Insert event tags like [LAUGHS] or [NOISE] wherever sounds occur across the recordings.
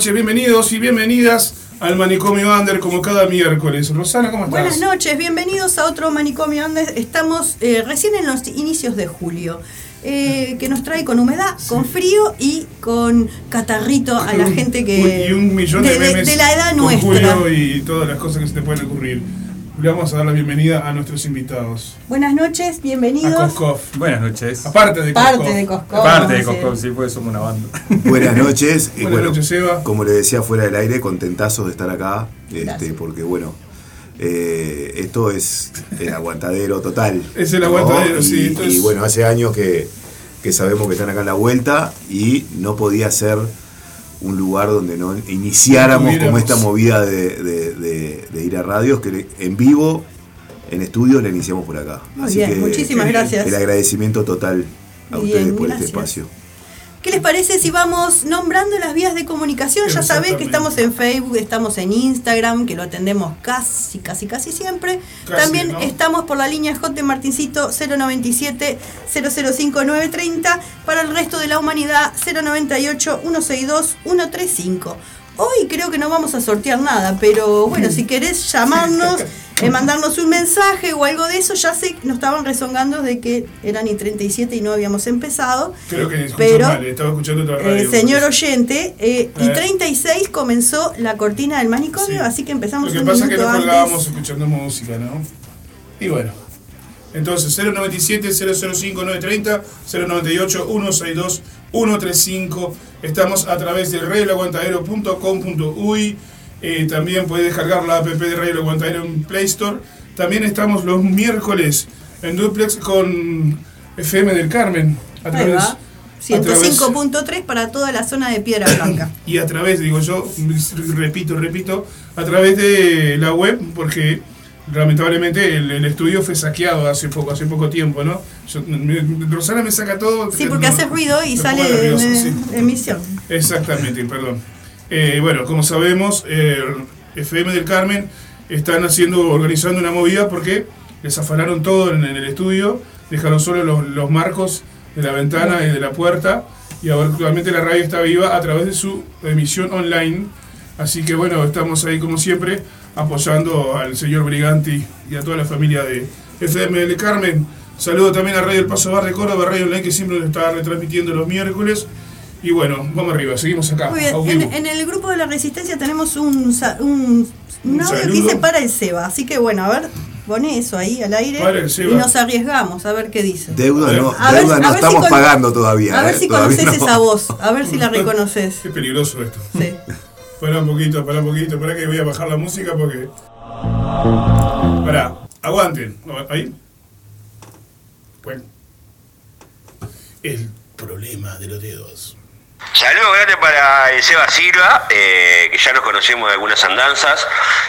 Buenas noches, bienvenidos y bienvenidas al Manicomio Under como cada miércoles. Rosana, ¿cómo estás? Buenas noches, bienvenidos a otro Manicomio Under. Estamos eh, recién en los inicios de julio. eh, que nos trae con humedad, con frío y con catarrito a la gente que y un millón de, de, de- la edad con nuestra. Julio y todas las cosas que se te pueden ocurrir. Le vamos a dar la bienvenida a nuestros invitados. Buenas noches, A bienvenidos. Koskov. Buenas noches. Aparte de Parte Koskov. de Cosco. Aparte de. Cosco, sí, pues somos una banda. [LAUGHS] Buenas noches. Y Buenas bueno, noches, Eva. como le decía fuera del aire, contentazos de estar acá, este, porque bueno, eh, esto es el aguantadero total. [LAUGHS] Es el aguantadero, sí, Y, bueno, hace años que, que sabemos que están acá en la vuelta y no podía ser un lugar donde no iniciáramos como esta movida de, de- de- de ir a radios, que en vivo, en estudio, la iniciamos por acá. Muy bien, muchísimas gracias. El agradecimiento total a Bien, ustedes por gracias. este espacio. ¿Qué les parece si vamos nombrando las vías de comunicación? Ya sabés que estamos en Facebook, estamos en Instagram, que lo atendemos casi, casi, casi siempre. Casi, También ¿no? estamos por la línea J. Martincito 097 005 930. Para el resto de la humanidad 098 162 135. Hoy creo que no vamos a sortear nada, pero bueno, si querés llamarnos, eh, mandarnos un mensaje o algo de eso, ya sé que nos estaban rezongando de que eran y 37 y no habíamos empezado. Creo que Pero, mal, estaba escuchando otra radio. Eh, señor oyente, eh, y Eh. 36 comenzó la cortina del manicomio, Sí. así que empezamos Lo que un pasa es que minuto no colgábamos escuchando música, ¿no? Y bueno. Entonces, 097 005 930 098 162 135. Estamos a través de radioelaguantadero.com.uy. Eh, también puede descargar la app de Radio Aguantadero en Play Store. También estamos los miércoles en Duplex con FM del Carmen. A través- 105.3 para toda la zona de Piedra Blanca. [COUGHS] y a través, digo yo, repito, repito, a través de la web, porque lamentablemente el, el estudio fue saqueado hace poco, hace poco tiempo, ¿no? Yo- me- Rosana me saca todo. Sí, porque no- hace ruido y sale nervioso, en, sí. emisión. Exactamente, perdón. Eh, bueno, como sabemos, eh, FM del Carmen están haciendo, organizando una movida porque les afanaron todo en, en el estudio, dejaron solo los, los marcos de la ventana y de la puerta, y ahora actualmente la radio está viva a través de su emisión online. Así que bueno, estamos ahí como siempre apoyando al señor Briganti y a toda la familia de FM del Carmen. Saludo también a Radio El Paso Bar de Córdoba, Radio Online que siempre nos está retransmitiendo los miércoles. Y bueno, vamos arriba, seguimos acá. Muy bien, en, en el grupo de la Resistencia tenemos un, un, un audio que dice para el Seba, así que bueno, a ver, pone eso ahí al aire Para el Seba. y nos arriesgamos a ver qué dice. Deuda no, A ver- deuda a no ver si estamos pagando todavía. A ver eh, si todavía conoces no. esa voz, a ver si la reconoces. [LAUGHS] Es peligroso esto. Sí. Para un poquito, para un poquito, para que voy a bajar la música porque. Pará, aguanten. Ahí. Bueno. El problema de los dedos. Saludos grande para el Seba Silva, eh, que ya nos conocemos de algunas andanzas,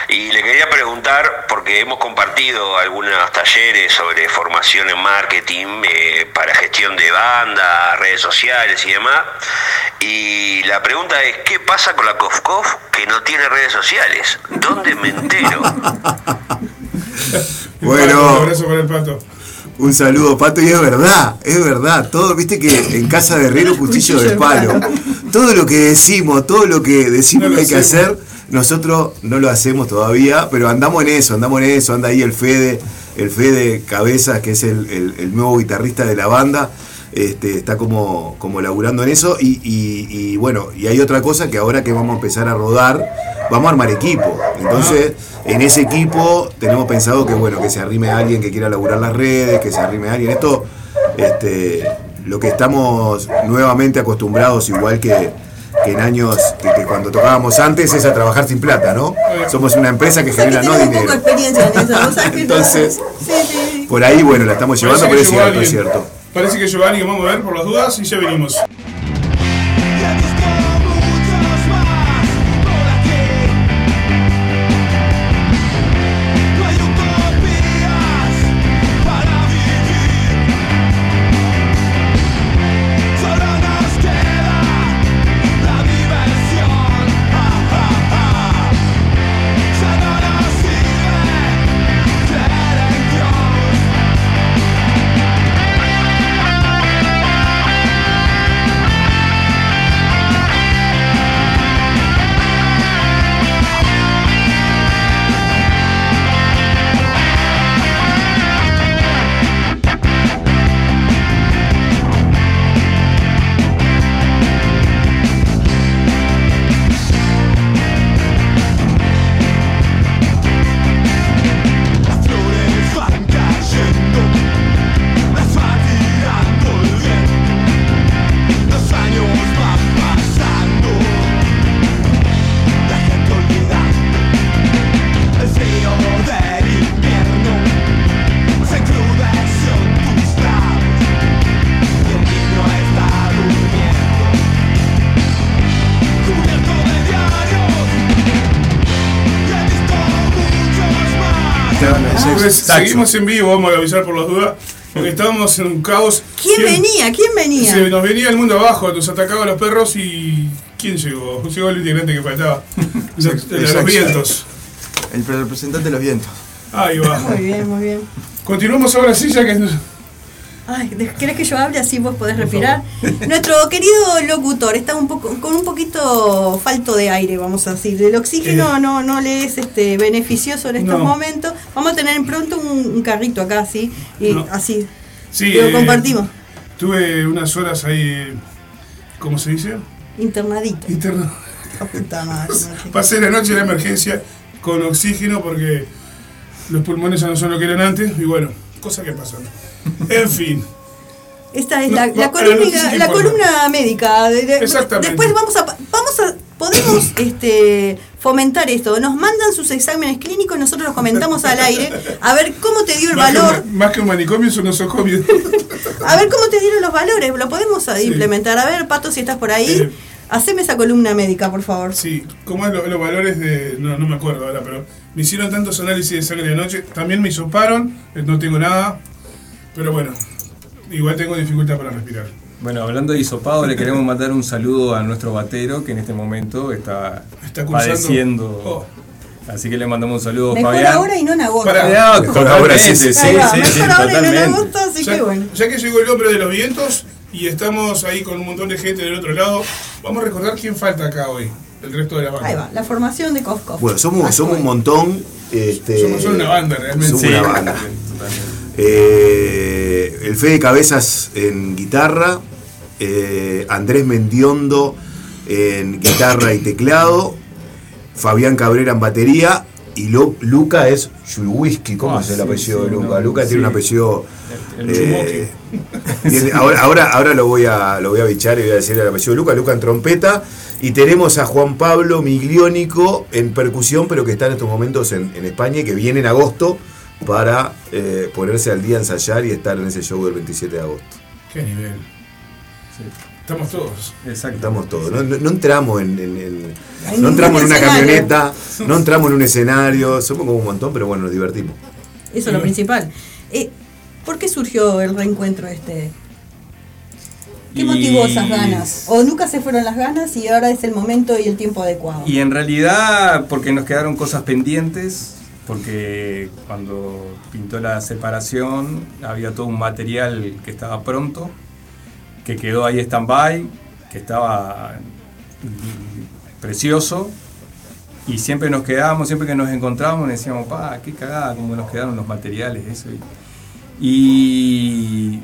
y le quería preguntar, porque hemos compartido algunos talleres sobre formación en marketing eh, para gestión de banda, redes sociales y demás, y la pregunta es, ¿qué pasa con la COFCOF que no tiene redes sociales? ¿Dónde me entero? [LAUGHS] Bueno. Un abrazo para el pato. Un saludo, Pato, y es verdad, es verdad. Todo, viste que en casa de herrero, [LAUGHS] cuchillo de palo. Todo lo que decimos, todo lo que decimos No lo que hay que hacemos. hacer, nosotros no lo hacemos todavía, pero andamos en eso, andamos en eso. Anda ahí el Fede, el Fede Cabezas, que es el, el- el nuevo guitarrista de la banda. Este, está como, como laburando en eso y, y- y bueno, y hay otra cosa que ahora que vamos a empezar a rodar, vamos a armar equipo. Entonces, en ese equipo tenemos pensado que bueno, que se arrime alguien que quiera laburar las redes, que se arrime alguien. Esto, este, lo que estamos nuevamente acostumbrados, igual que, que en años que, que cuando tocábamos antes, es a trabajar sin plata, ¿no? Somos una empresa que O sea que genera no poco dinero. experiencia en eso. ¿vos sabés que no? Entonces, Sí, sí. Por ahí, bueno, la estamos llevando, pero es cierto, es cierto. Parece que alguien, vamos a ver por las dudas y ya venimos. Saxo. seguimos en vivo, vamos a avisar por las dudas, porque estábamos en un caos. ¿Quién ¿Quién- venía? ¿Quién venía? Se nos venía el mundo abajo, nos atacaban los perros y. ¿Quién llegó? Llegó el integrante que faltaba. [LAUGHS] Los- vientos. El representante de los vientos. Ahí va. Muy bien, muy bien. Continuamos ahora sí, ya que. Ay, ¿de- ¿querés que yo hable así vos podés respirar? Nuestro querido locutor está un poco con un poquito falto de aire, vamos a decir. El oxígeno Eh. no, no le es este beneficioso en estos No. momentos. Vamos a tener pronto un, un carrito acá, así, y No. así. Sí, Lo eh, compartimos. Tuve unas horas ahí. ¿Cómo se dice? Internadito. Martín. Pasé la noche en la emergencia con oxígeno porque los pulmones ya no son lo que eran antes y bueno, cosas que pasan. [LAUGHS] En fin. Esta es No, la, la columna, la columna médica. Exactamente. Después vamos a, vamos a, podemos [LAUGHS] este, fomentar esto. Nos mandan sus exámenes clínicos, nosotros los comentamos al aire, a ver cómo te dio el Más que, valor, un, más que un manicomio es un nosocomio. [LAUGHS] a ver cómo te dieron los valores. Lo podemos Sí. implementar. A ver, Pato, si estás por ahí, Eh. haceme esa columna médica, por favor. Sí, ¿cómo es lo- los valores de.? No, no me acuerdo ahora, pero me hicieron tantos análisis de sangre de anoche. También me hisoparon, eh, no tengo nada. Pero bueno, igual tengo dificultad para respirar. Bueno, hablando de hisopado, le queremos mandar un saludo a nuestro batero que en este momento está, Está cursando- padeciendo. Oh. Así que le mandamos un saludo, Mejor Fabián. ahora y no en agosto. Pará. No, Mejor ahora sí, sí, sí, sí, Ahí va, sí, mejor sí, ahora y no en totalmente. agosto, así Ya, que bueno. ya que llegó el hombre de los vientos y estamos ahí con un montón de gente del otro lado, vamos a recordar quién falta acá hoy, el resto de la banda. Ahí va, la formación de Cosco. Bueno, somos, somos un montón. Este, Somos una banda realmente. Somos Sí, una banda. totalmente. Eh, el Fede Cabezas en guitarra, eh, Andrés Mendiondo en guitarra y teclado, Fabián Cabrera en batería y Lu- Luca es Whisky. ¿Cómo Ah, es el sí, apellido sí, de Luca? no, Luca sí. tiene un apellido. El- el eh, tiene- ahora, ahora, ahora lo voy a lo voy a bichar y voy a decir el apellido de Luca, Luca en trompeta. Y tenemos a Juan Pablo Migliónico en percusión, pero que está en estos momentos en, en España y que viene en agosto para eh, ponerse al día, ensayar y estar en ese show del 27 de agosto. Qué nivel. Sí, Estamos todos. exacto. Estamos todos. No, no- no entramos en, en- en- En no entramos en una escenario. camioneta, no entramos en un escenario, somos como un montón, pero bueno, nos divertimos. Eso es lo principal. Eh, ¿Por qué surgió el reencuentro este? ¿Qué Y- motivó esas ganas? ¿O nunca se fueron las ganas y ahora es el momento y el tiempo adecuado? Y en realidad, porque nos quedaron cosas pendientes, porque cuando pintó la separación había todo un material que estaba pronto, que quedó ahí stand-by, que estaba mm, precioso, y siempre nos quedábamos, siempre que nos encontrábamos, decíamos, pa, qué cagada, cómo nos quedaron los materiales, eso. Y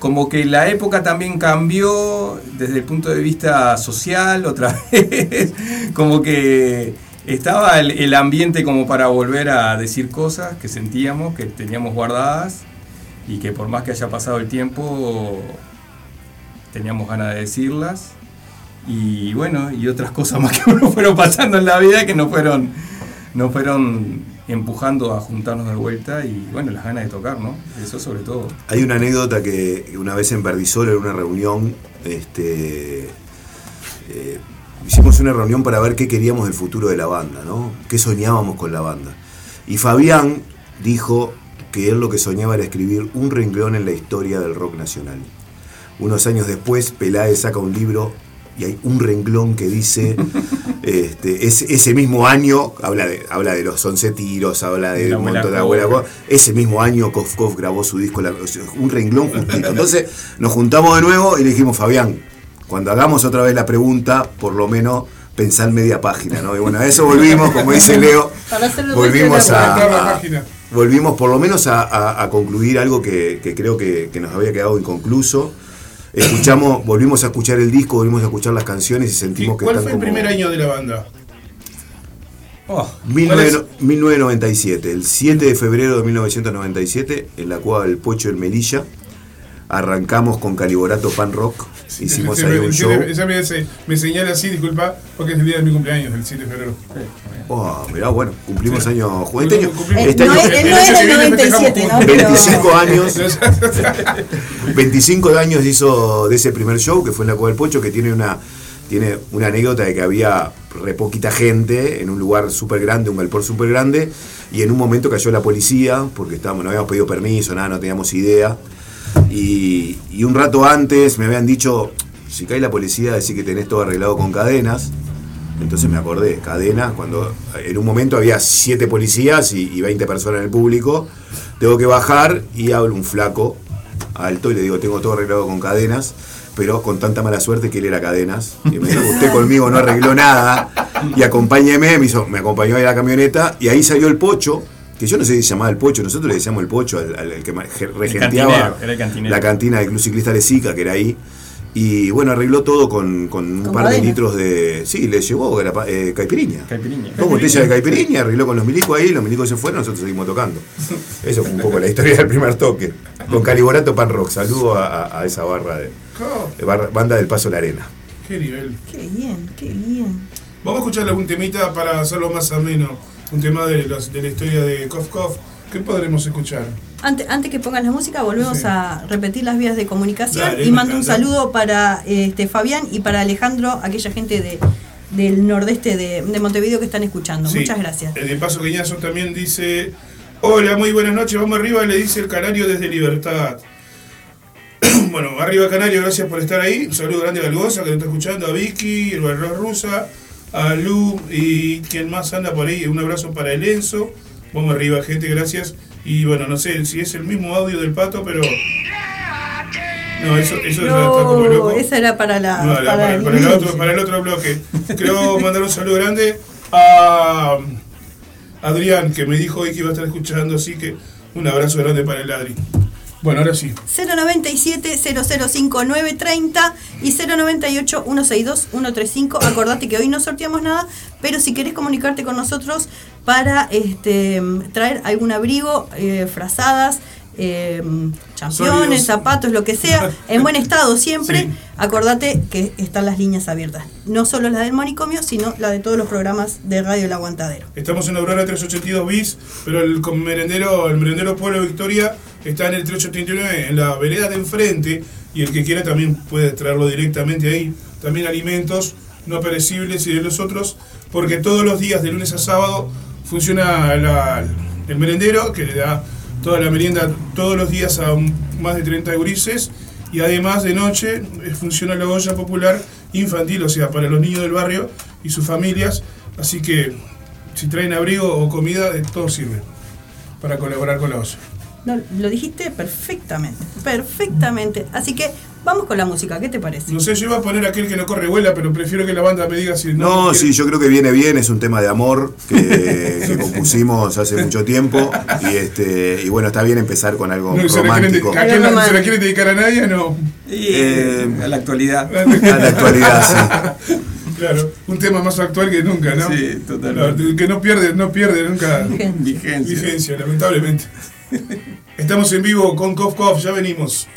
como que la época también cambió desde el punto de vista social otra [LAUGHS] vez, como que estaba el, ambiente como para volver a decir cosas que sentíamos, que teníamos guardadas y que por más que haya pasado el tiempo teníamos ganas de decirlas y bueno, y otras cosas [LAUGHS] más que nos fueron pasando en la vida que nos fueron, nos fueron empujando a juntarnos de vuelta y bueno, las ganas de tocar, ¿no? Eso sobre todo. Hay una anécdota que una vez en Verdisol, en una reunión, este, eh, hicimos una reunión para ver qué queríamos del futuro de la banda, ¿no? ¿Qué soñábamos con la banda? Y Fabián dijo que él lo que soñaba era escribir un renglón en la historia del rock nacional. Unos años después, Peláez saca un libro y hay un renglón que dice, [LAUGHS] este, es- ese mismo año, habla de, habla de los 11 tiros, habla de La un montón de abuela ese mismo año Kof Kof grabó su disco, la- un renglón [LAUGHS] justito. Entonces nos juntamos de nuevo y le dijimos, Fabián, cuando hagamos otra vez la pregunta, por lo menos pensar media página, ¿no? Y bueno, a eso volvimos, como dice [LAUGHS] Leo, el volvimos a, a- página. volvimos por lo menos a, a- a concluir algo que, que creo que, que nos había quedado inconcluso. Escuchamos, volvimos a escuchar el disco, volvimos a escuchar las canciones y sentimos que ¿Cuál están fue el como- primer año de la banda? Oh, 19 1997, el 7 de febrero de 1997, en la cueva del Pocho en Melilla, arrancamos con Caliborato Pan Rock, hicimos ahí un show. Ella me, se- me señala así, disculpa, porque es el día de mi cumpleaños, el 7 de febrero. Oh, mirá, bueno, cumplimos año, este año, Cumplimos- este no año es- no era el viene 97, festejamos ¿no? Pero- 25 años, [LAUGHS] [LAUGHS] 25 años hizo de ese primer show, que fue en la Cueva del Pocho, que tiene una, tiene una anécdota de que había re poquita gente en un lugar súper grande, un galpón súper grande, y en un momento cayó la policía, porque estábamos, no habíamos pedido permiso, nada, no teníamos idea. Y, un rato antes me habían dicho, si cae la policía, decir que tenés todo arreglado con cadenas. Entonces me acordé, cadenas, cuando en un momento había siete policías y, y 20 personas en el público, tengo que bajar y hablo un flaco alto y le digo, tengo todo arreglado con cadenas, pero con tanta mala suerte que él era cadenas. Y me dijo, usted conmigo no arregló nada y acompáñeme, me, hizo, me acompañó a la camioneta y ahí salió el pocho, que yo no sé si se llamaba el pocho, nosotros le decíamos el pocho al, al- al que regenteaba el la cantina del Club Ciclista Lezica, que era ahí. Y bueno, arregló todo con, con un Con par de litros de. Sí, le llevó la pa- eh, caipiriña. Caipirinha. Dos botellas de caipirinha, arregló con los milicos ahí, los milicos se fueron, nosotros seguimos tocando. [LAUGHS] Eso fue un poco la historia del primer toque. Con Caliborato Pan Rock. Saludo a, a- a esa barra de, de barra- banda del Paso La Arena. qué nivel. Qué bien, qué bien. Vamos a escuchar algún temita para hacerlo más ameno. Un tema de, los- de la historia de Kof Kof. ¿Qué podremos escuchar? Antes, antes que pongas la música, volvemos Sí. a repetir las vías de comunicación Dale, y mando un saludo para este, Fabián y para Alejandro, aquella gente de, del nordeste de, de Montevideo que están escuchando. Sí. Muchas gracias. El de Paso Queñazo también dice: Hola, muy buenas noches, vamos arriba, le dice el Canario desde Libertad. [CLEARS THROAT] bueno, arriba Canario, gracias por estar ahí. Un saludo grande a Galgosa que nos está escuchando, a Vicky, el Rusa, a Lu y quien más anda por ahí. Un abrazo para el Enzo. Vamos arriba, gente, gracias. Y bueno, no sé si es el mismo audio del pato, pero. No, eso, eso ya está como loco. esa era para la. No, para para, el para el otro, para el otro bloque. Quiero [LAUGHS] mandar un saludo grande a Adrián, que me dijo hoy que iba a estar escuchando, así que un abrazo grande para el Adri. Bueno, ahora sí. 097-005930 y 098-162-135. Acordate que hoy no sorteamos nada, pero si querés comunicarte con nosotros para este, traer algún abrigo, eh, frazadas, eh, championes, zapatos, lo que sea, en buen estado siempre, Sí. acordate que están las líneas abiertas. No solo la del manicomio, sino la de todos los programas de Radio El Aguantadero. Estamos en Aurora 382 bis, pero el merendero, el merendero Pueblo Victoria está en el 389, en la vereda de enfrente, y el que quiera también puede traerlo directamente ahí. También alimentos no perecibles y de los otros, porque todos los días, de lunes a sábado, funciona el merendero, que le da toda la merienda todos los días a más de 30 gurises, y además de noche eh, funciona la olla popular infantil, o sea, para los niños del barrio y sus familias, así que si traen abrigo o comida, todo sirve para colaborar con la olla. No, lo dijiste perfectamente, perfectamente. Así que vamos con la música, ¿qué te parece? No sé, yo iba a poner aquel que no corre vuela, pero prefiero que la banda me diga si no. No, sí, yo creo que viene bien, es un tema de amor que, [LAUGHS] que compusimos hace mucho tiempo y este y bueno, está bien empezar con algo No, ¿se la quieren romántico. ¿A quién no- se la quiere dedicar a nadie? No. Y Eh, a la actualidad. A la actualidad, sí. [LAUGHS] Claro, un tema más actual que nunca, ¿no? Sí, totalmente. Que no pierde, no pierde nunca Vigencia. vigencia, lamentablemente. Estamos en vivo con Kof ya venimos.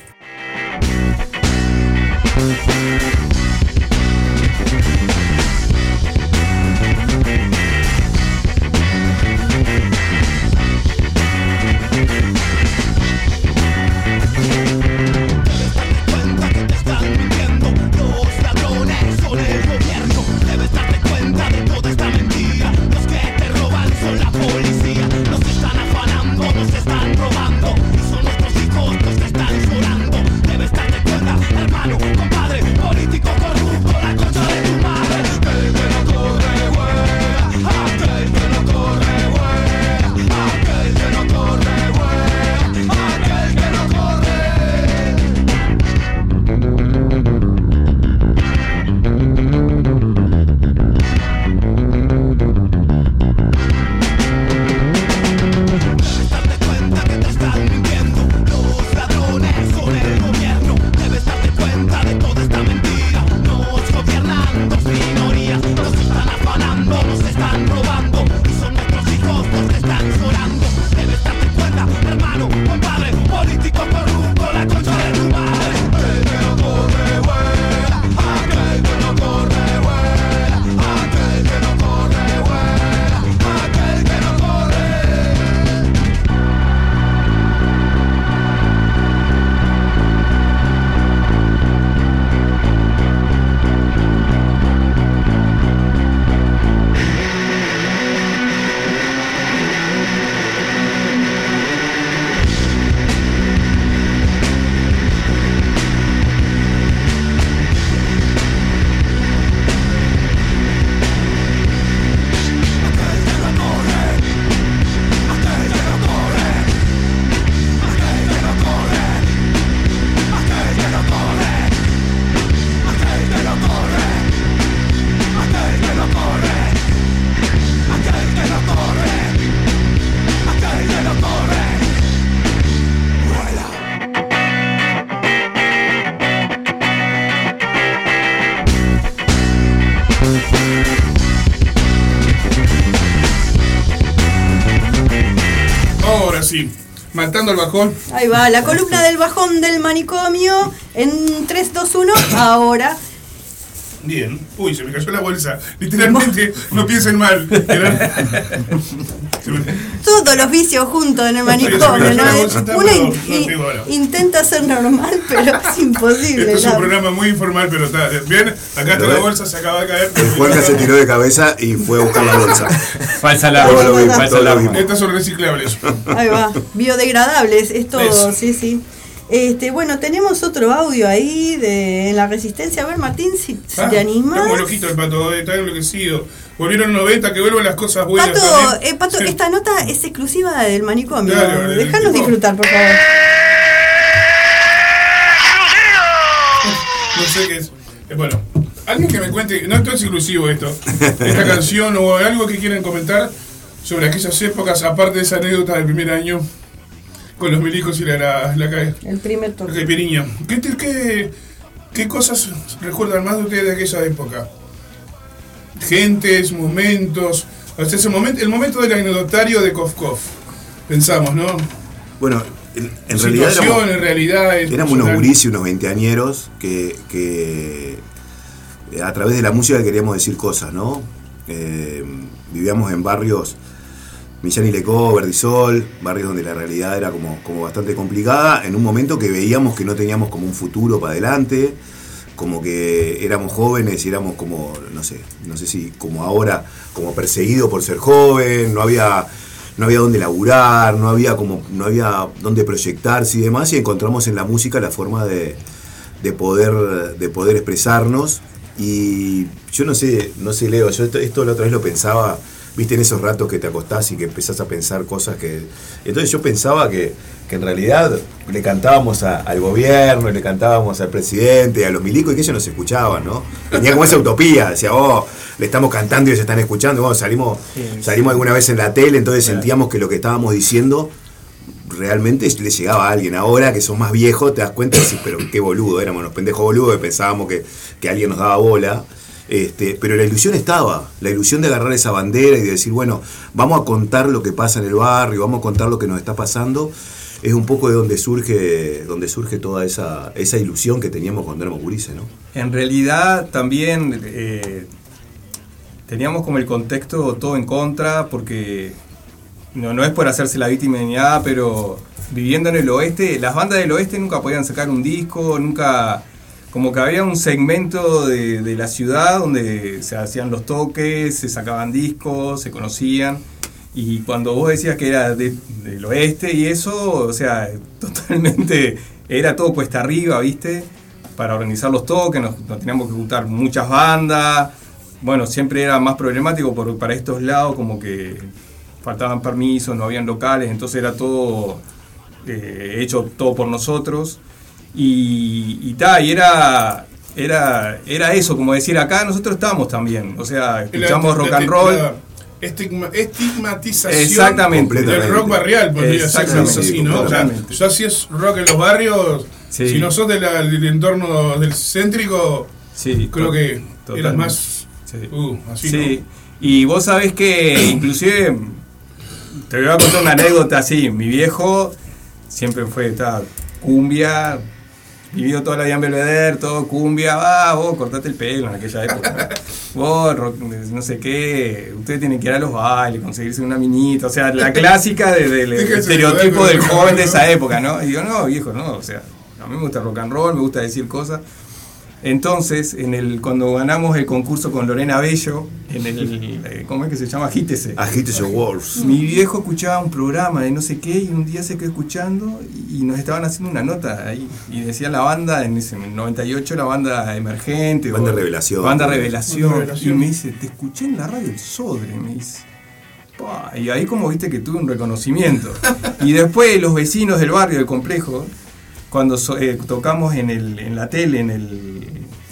Matando al bajón. Ahí va, la columna del bajón del manicomio en 3, 2, 1, ahora. Bien. Uy, se me cayó la bolsa. Literalmente, no piensen mal. [LAUGHS] [LAUGHS] Todos los vicios juntos en el manicomio, ¿no? la Uno in- ahora. intenta ser normal, [LAUGHS] pero es imposible. Esto es un la- programa muy informal, pero está bien. Acá está la bolsa, se acaba de caer. El Juanca se tiró de cabeza y fue a buscar la bolsa. [LAUGHS] Falsa alarma. vimos. Estas son reciclables. Ahí va, biodegradables, es todo, Eso. sí, sí. Este, bueno, tenemos otro audio ahí de en la resistencia. A ver, Martín, si, Ah, te animas. Como loquito el pato, eh, está enloquecido. Volvieron los 90, que vuelvan las cosas buenas. Pato, eh, Pato, Sí. esta nota es exclusiva del manicomio. Claro, Déjanos disfrutar, por favor. No sé qué es. Eh, bueno, alguien que me cuente, no esto es exclusivo esto, esta canción o algo que quieran comentar sobre aquellas épocas, aparte de esa anécdota del primer año con los milicos y la, la, la, ca- El primer la toque. caipirinha. ¿Qué, te- qué, ¿Qué cosas recuerdan más de ustedes de aquella época? Gentes, momentos, hasta ese momento, el momento del anecdotario de Kof Kof. Pensamos, ¿no? Bueno, en, en realidad éramos, Situaciones, realidades. éramos unos personal. gurises, unos veinteañeros, que, que eh, a través de la música queríamos decir cosas, ¿no? Eh, vivíamos en barrios, Millán y Lecó, Verdisol, barrios donde la realidad era como, como bastante complicada, en un momento que veíamos que no teníamos como un futuro para adelante, como que éramos jóvenes y éramos como, no sé, no sé si como ahora, como perseguidos por ser joven, no había, no había dónde laburar, no había como, no había dónde proyectarse y demás, y encontramos en la música la forma de, de poder, de poder expresarnos. Y yo no sé, no sé, Leo, yo esto, esto la otra vez lo pensaba, viste en esos ratos que te acostás y que empezás a pensar cosas que. Entonces yo pensaba que, que en realidad le cantábamos a- al gobierno, le cantábamos al presidente, a los milicos y que ellos nos escuchaban, ¿no? Tenía como esa utopía, decía, oh, le estamos cantando y ellos están escuchando. Bueno, salimos, salimos alguna vez en la tele, entonces sentíamos que lo que estábamos diciendo realmente le llegaba a alguien. Ahora que son más viejos, te das cuenta y decís, pero qué boludo, éramos unos pendejos boludos que pensábamos que, que alguien nos daba bola. Este, pero la ilusión estaba, la ilusión de agarrar esa bandera y de decir, bueno, vamos a contar lo que pasa en el barrio, vamos a contar lo que nos está pasando, es un poco de donde surge, donde surge toda esa, esa ilusión que teníamos cuando éramos gurises, ¿no? En realidad también eh, teníamos como el contexto todo en contra, porque no, no es por hacerse la víctima ni nada, pero viviendo en el oeste, las bandas del oeste nunca podían sacar un disco, nunca... Como que había un segmento de, de la ciudad donde se hacían los toques, se sacaban discos, se conocían. Y cuando vos decías que era de- del oeste y eso, o sea, [LAUGHS] totalmente era todo cuesta arriba, ¿viste? Para organizar los toques, nos, teníamos que juntar muchas bandas. Bueno, siempre era más problemático por, para estos lados, como que faltaban permisos, no habían locales, entonces era todo eh, hecho todo por nosotros. Y, y, ta, y era, era, era eso, como decir, acá nosotros estábamos también, o sea, escuchamos La- rock la- and roll. la estigma- estigmatización Exactamente. del rock barrial, podría ser Exactamente, así, ¿no? O sea, ya si es rock en los barrios, Sí. si no sos de del entorno del céntrico, Sí, creo que eras totalmente. más... Sí. Uh, así Sí, y vos sabés que inclusive, te voy a contar una anécdota así, mi viejo siempre fue esta cumbia, vivió toda la vida en Belvedere, todo cumbia, ah, vos cortate el pelo en aquella época, [LAUGHS] vos rock- no sé qué, ustedes tienen que ir a los bailes, conseguirse una minita, o sea, la clásica de- [LAUGHS] del Déjense estereotipo del joven de esa época, ¿no? Y yo, no, viejo, no, o sea, a mí me gusta rock and roll, me gusta decir cosas. Entonces, en el, cuando ganamos el concurso con Lorena Bello, en el, eh, ¿cómo es que se llama? Agítese. Agítese Wars. Mi viejo escuchaba un programa de no sé qué y un día se quedó escuchando y nos estaban haciendo una nota ahí. Y decía la banda, en ese en el 98, la banda emergente. Banda o- Revelación. Banda Revelación. Banda Revelación. Y me dice, te escuché en la radio El Sodre, me dice. Y ahí como viste que tuve un reconocimiento. [LAUGHS] Y después los vecinos del barrio, del complejo, cuando so- eh, tocamos en, el, en la tele, en el,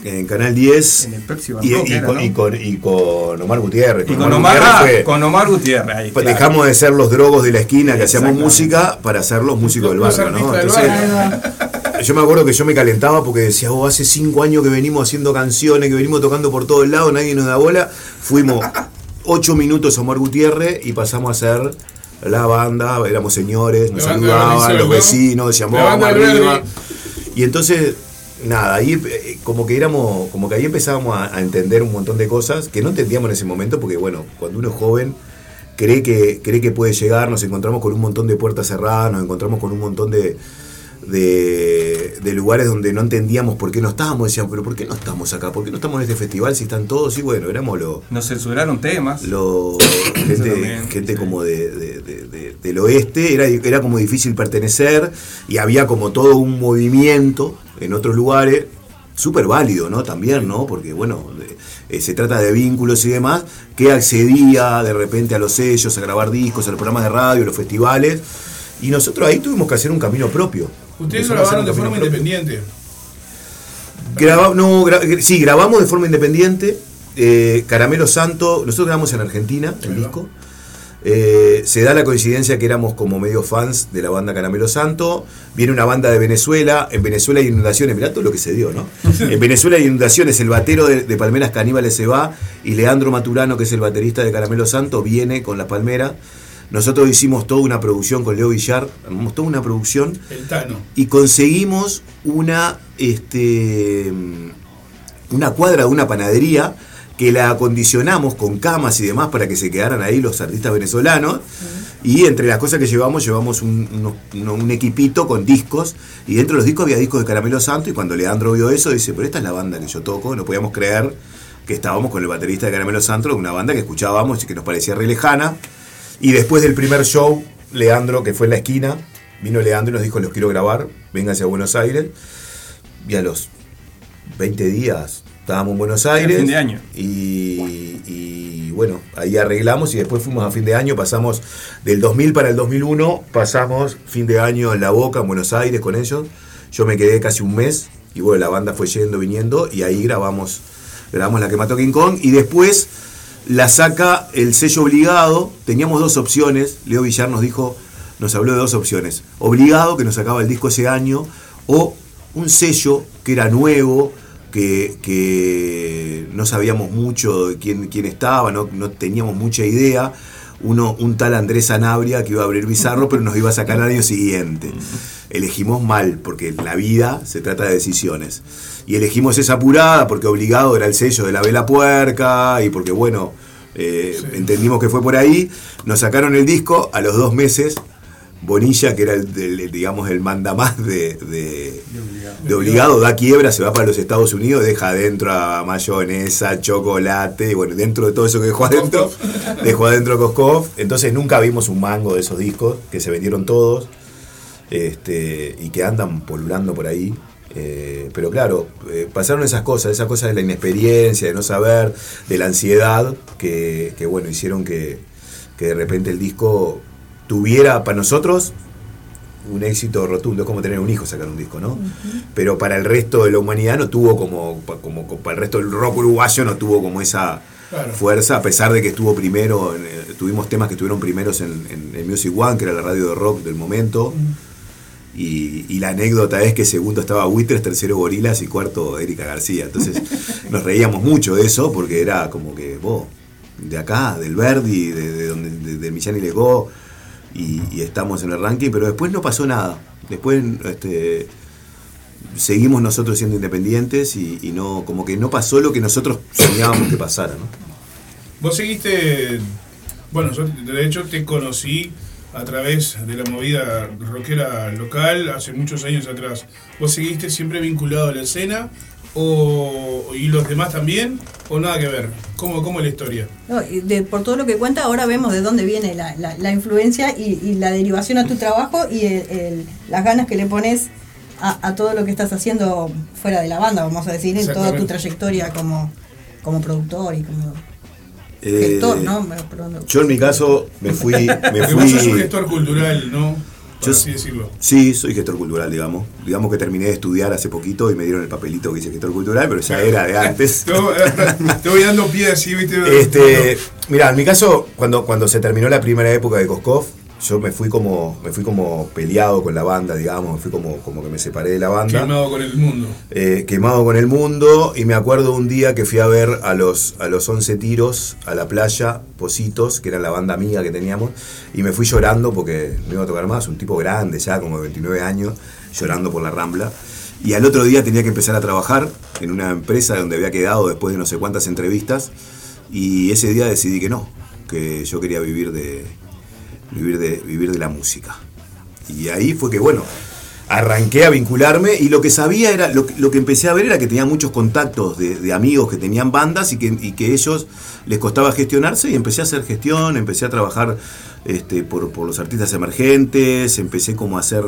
En Canal 10. en el Pepsi Y, y era, con, ¿no? y con- y con Omar Gutiérrez. Y con Omar, Gutiérrez ah, fue- con Omar Gutiérrez. ahí, Pues claro. dejamos de ser los drogos de la esquina que hacíamos música para ser los músicos del barrio, ¿no? del Entonces, barrio. yo me acuerdo que yo me calentaba porque decía, oh, hace cinco años que venimos haciendo canciones, que venimos tocando por todos lados, nadie nos da bola. Fuimos ocho minutos a Omar Gutiérrez y pasamos a ser la banda, éramos señores, nos saludaban, los ¿no? vecinos, decían, La vamos arriba. Y entonces, nada, ahí eh, como que éramos, como que ahí empezábamos a, a entender un montón de cosas que no entendíamos en ese momento, porque bueno, cuando uno es joven, cree que, cree que puede llegar, nos encontramos con un montón de puertas cerradas, nos encontramos con un montón de, de, de lugares donde no entendíamos por qué no estábamos, decíamos, pero ¿por qué no estamos acá? ¿Por qué no estamos en este festival si están todos? Y bueno, éramos los Nos censuraron temas. lo, [COUGHS] gente, también, gente sí. como de- de- del oeste, era, era como difícil pertenecer y había como todo un movimiento en otros lugares, súper válido, ¿no? También, ¿no? Porque, bueno, eh, se trata de vínculos y demás, que accedía de repente a los sellos, a grabar discos, a los programas de radio, a los festivales, y nosotros ahí tuvimos que hacer un camino propio. Ustedes Empezamos grabaron de forma propio. independiente. Graba- no, gra- sí, grabamos de forma independiente. eh, Caramelo Santo, nosotros grabamos en Argentina el va. Eh, se da la coincidencia que éramos como medio fans de la banda Caramelo Santo. Viene una banda de Venezuela. En Venezuela hay inundaciones. Mirá todo lo que se dio, ¿no? [LAUGHS] En Venezuela hay inundaciones. El batero de, de Palmeras Caníbales se va. Y Leandro Maturano, que es el baterista de Caramelo Santo, viene con las Palmeras. Nosotros hicimos toda una producción con Leo Villar. Armamos toda una producción El Tano. y conseguimos una este una cuadra de una panadería que la acondicionamos con camas y demás para que se quedaran ahí los artistas venezolanos. Y entre las cosas que llevamos llevamos un, equipito con discos. Y dentro de los discos había discos de Caramelo Santo y cuando Leandro vio eso dice pero esta es la banda que yo toco no podíamos creer que estábamos con el baterista de Caramelo Santo una banda que escuchábamos y que nos parecía re lejana y después del primer show, Leandro, que fue en la esquina, vino Leandro y nos dijo, los quiero grabar, vénganse a Buenos Aires. Y a los 20 días estábamos en Buenos Aires. fin de año. Y, y, bueno, ahí arreglamos y después fuimos a fin de año, pasamos del 2000 para el 2001, pasamos fin de año en La Boca, en Buenos Aires con ellos. Yo me quedé casi un mes y bueno, la banda fue yendo, viniendo y ahí grabamos, grabamos la que mató King Kong y después la saca el sello obligado. Teníamos dos opciones. Leo Villar nos dijo, nos habló de dos opciones. Obligado, que nos sacaba el disco ese año, o un sello que era nuevo, que, que no sabíamos mucho de quién, quién estaba, no, no teníamos mucha idea. Uno, un tal Andrés Sanabria que iba a abrir Bizarro, pero nos iba a sacar al año siguiente. Elegimos mal, porque la vida se trata de decisiones. Y elegimos esa apurada porque obligado era el sello de la vela puerca y porque, bueno, eh, entendimos que fue por ahí. Nos sacaron el disco a los dos meses. Bonilla, que era el, digamos, el mandamás de, de, de obligado, da quiebra, se va para los Estados Unidos, deja adentro a mayonesa, chocolate, y bueno, dentro de todo eso que dejó adentro, dejó adentro Koskov. Entonces nunca vimos un mango de esos discos, que se vendieron todos, este, y que andan polulando por ahí. Eh, pero claro, eh, pasaron esas cosas, esas cosas de la inexperiencia, de no saber, de la ansiedad, que, que, bueno, hicieron que, que de repente el disco tuviera para nosotros un éxito rotundo. Es como tener un hijo sacar un disco, ¿no? Pero para el resto de la humanidad no tuvo como, como, como para el resto del rock uruguayo no tuvo como esa Claro. fuerza, a pesar de que estuvo primero, en, eh, tuvimos temas que estuvieron primeros en, en- en Music One, que era la radio de rock del momento. Y, y la anécdota es que segundo estaba Buitres, tercero Gorilas y cuarto Erika García. Entonces [LAUGHS] nos reíamos mucho de eso porque era como que, vos, de acá, del Verdi, de, de donde, de, de Millán y Legó, y, estamos en el ranking, pero después no pasó nada. Después este, seguimos nosotros siendo independientes y, y no, como que no pasó lo que nosotros soñábamos que pasara, ¿no? Vos seguiste, bueno, yo de hecho te conocí a través de la movida rockera local hace muchos años atrás. ¿Vos seguiste siempre vinculado a la escena o, y los demás también o nada que ver? ¿Cómo, cómo es la historia? No, y de- por todo lo que cuenta, ahora vemos de dónde viene la, la- la influencia y, y la derivación a tu trabajo y el- el- las ganas que le pones a, a todo lo que estás haciendo fuera de la banda, vamos a decir, en toda tu trayectoria como, como productor y como Eh, gestor, ¿no? Yo en mi caso me fui... Me [LAUGHS] fui gestor cultural, ¿no? Yo- así decirlo. Sí, soy gestor cultural, digamos. Digamos que terminé de estudiar hace poquito y me dieron el papelito que dice gestor cultural, pero ya era de antes. [LAUGHS] Te voy, te voy dando pie así, ¿viste? Este, mira, en mi caso, cuando, cuando se terminó la primera época de Koskov, yo me fui como me fui como peleado con la banda, digamos, me fui como, como que me separé de la banda. Quemado con el mundo. eh, quemado con el mundo y me acuerdo un día que fui a ver a los, a los 11 tiros a la playa, Positos, que era la banda amiga que teníamos, y me fui llorando porque no iba a tocar más, un tipo grande ya, como de 29 años, llorando por la rambla. Y al otro día tenía que empezar a trabajar en una empresa donde había quedado después de no sé cuántas entrevistas, y ese día decidí que no, que yo quería vivir de, vivir de, vivir de la música. Y ahí fue que, bueno, arranqué a vincularme y lo que sabía era, lo, lo que empecé a ver era que tenía muchos contactos de, de amigos que tenían bandas y que, y que ellos les costaba gestionarse y empecé a hacer gestión, empecé a trabajar este, por, por los artistas emergentes, empecé como a hacer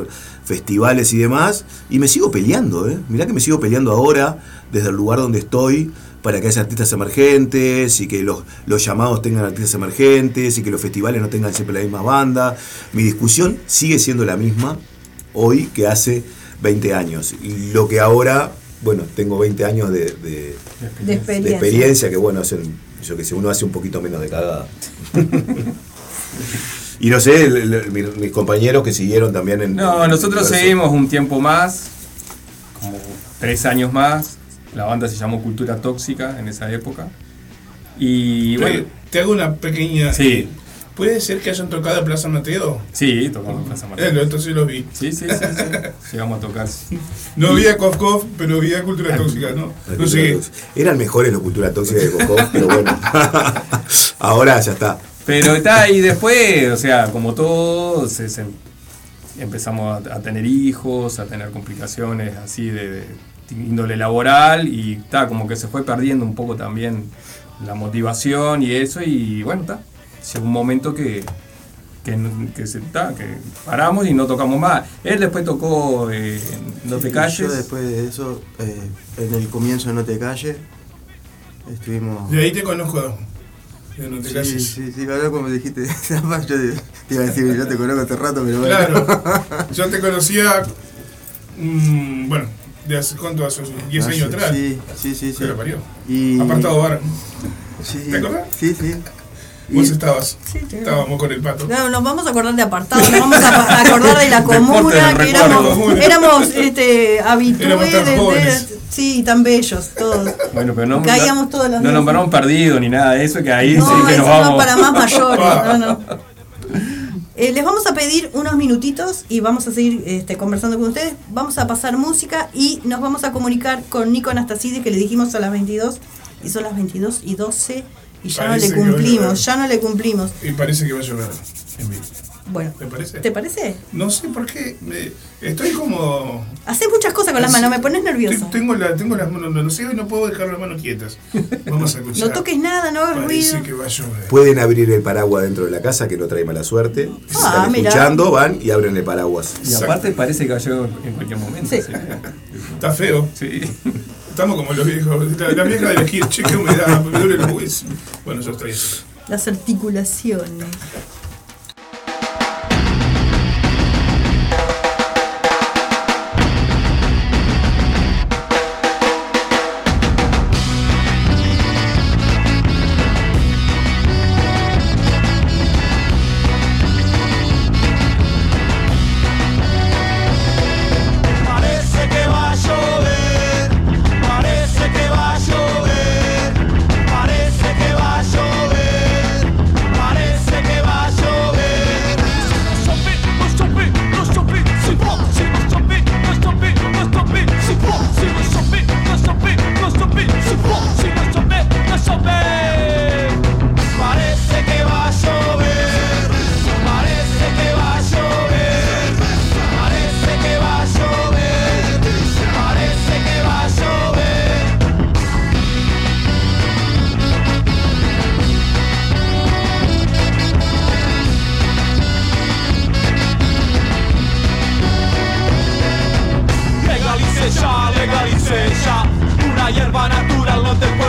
festivales y demás y me sigo peleando, ¿eh? mirá que me sigo peleando ahora desde el lugar donde estoy para que haya artistas emergentes y que los, los llamados tengan artistas emergentes y que los festivales no tengan siempre la misma banda. Mi discusión sigue siendo la misma hoy que hace 20 años. Y lo que ahora, bueno, tengo 20 años de, de- De de experiencia. experiencia, que bueno, hacen, yo que sé, uno hace un poquito menos de cagada. [LAUGHS] y no sé, el- el- mis, mis compañeros que siguieron también en... No, en- nosotros en- seguimos un tiempo más, como tres años más. La banda se llamó Cultura Tóxica en esa época. Y bueno, Te, hago una pequeña. Sí. ¿Puede ser que hayan tocado en Plaza Mateo? sí, tocamos en Plaza Eh, Mateo. lo- entonces lo vi. Sí, sí, sí, sí. [LAUGHS] Llegamos a tocar. No había Cof Cof, pero había Cultura Tóxica, ¿no? No sé. Eran mejores los cultura tóxica de Coco, pero bueno. [LAUGHS] Ahora ya está. Pero está, y después, o sea, como todo, se- se- empezamos a, a tener hijos, a tener complicaciones así de, de índole laboral, y está, como que se fue perdiendo un poco también la motivación y eso, y bueno, está. Llegó un momento que, que, que se, está, que paramos y no tocamos más. Él después tocó eh, en No Te Calles. Yo después de eso, eh, en el comienzo de No Te Calles, estuvimos... De ahí te conozco. De no te Sí, calles. sí, sí, ahora como dijiste, [LAUGHS] yo te iba a decir, yo te conozco hace rato, pero bueno. Claro. [LAUGHS] Yo te conocía. mm, bueno, de hace cuánto, hace 10 Hace- años atrás. Sí, sí, sí. sí. Se lo parió. Y... Apartado bar. Sí, ¿Te acordás? Sí, sí. Vos Y- estabas. Sí, sí. Estábamos con el pato. No, nos vamos a acordar de apartado, nos vamos a acordar de la [LAUGHS] comuna, que éramos, éramos [LAUGHS] este, habitués Éramos tan de- de- jóvenes. sí, tan bellos todos. Bueno, pero no, Caíamos todos los no días. nombraron perdido ni nada de eso, que ahí No, sí que nos va vamos. para más mayores. [LAUGHS] no, no. Eh, les vamos a pedir unos minutitos y vamos a seguir este, conversando con ustedes. Vamos a pasar música y nos vamos a comunicar con Nico Anastasides, que le dijimos a las 22 y son las 22 y 12 y ya Parece no le cumplimos, ya no le cumplimos. Y parece que va a llover en vivo. Bueno, ¿Te parece? ¿te parece? No sé por qué. me- estoy como. Haces muchas cosas con las manos, me pones nervioso. Te- Tengo, la, tengo las manos. No sé, hoy no puedo dejar las manos quietas. Vamos a [LAUGHS] escuchar. No toques nada, no hagas ruido. que va a llover. Pueden abrir el paraguas dentro de la casa, que no trae mala suerte. Si Ah, están mirá. escuchando, van y abren el paraguas. Y aparte parece que va a llegar en cualquier momento. Sí. así que- Está feo. Sí. Estamos como los viejos. La, la vieja de la esquina. Che, qué humedad. Me duele los huesos. Bueno, yo estoy. Las articulaciones.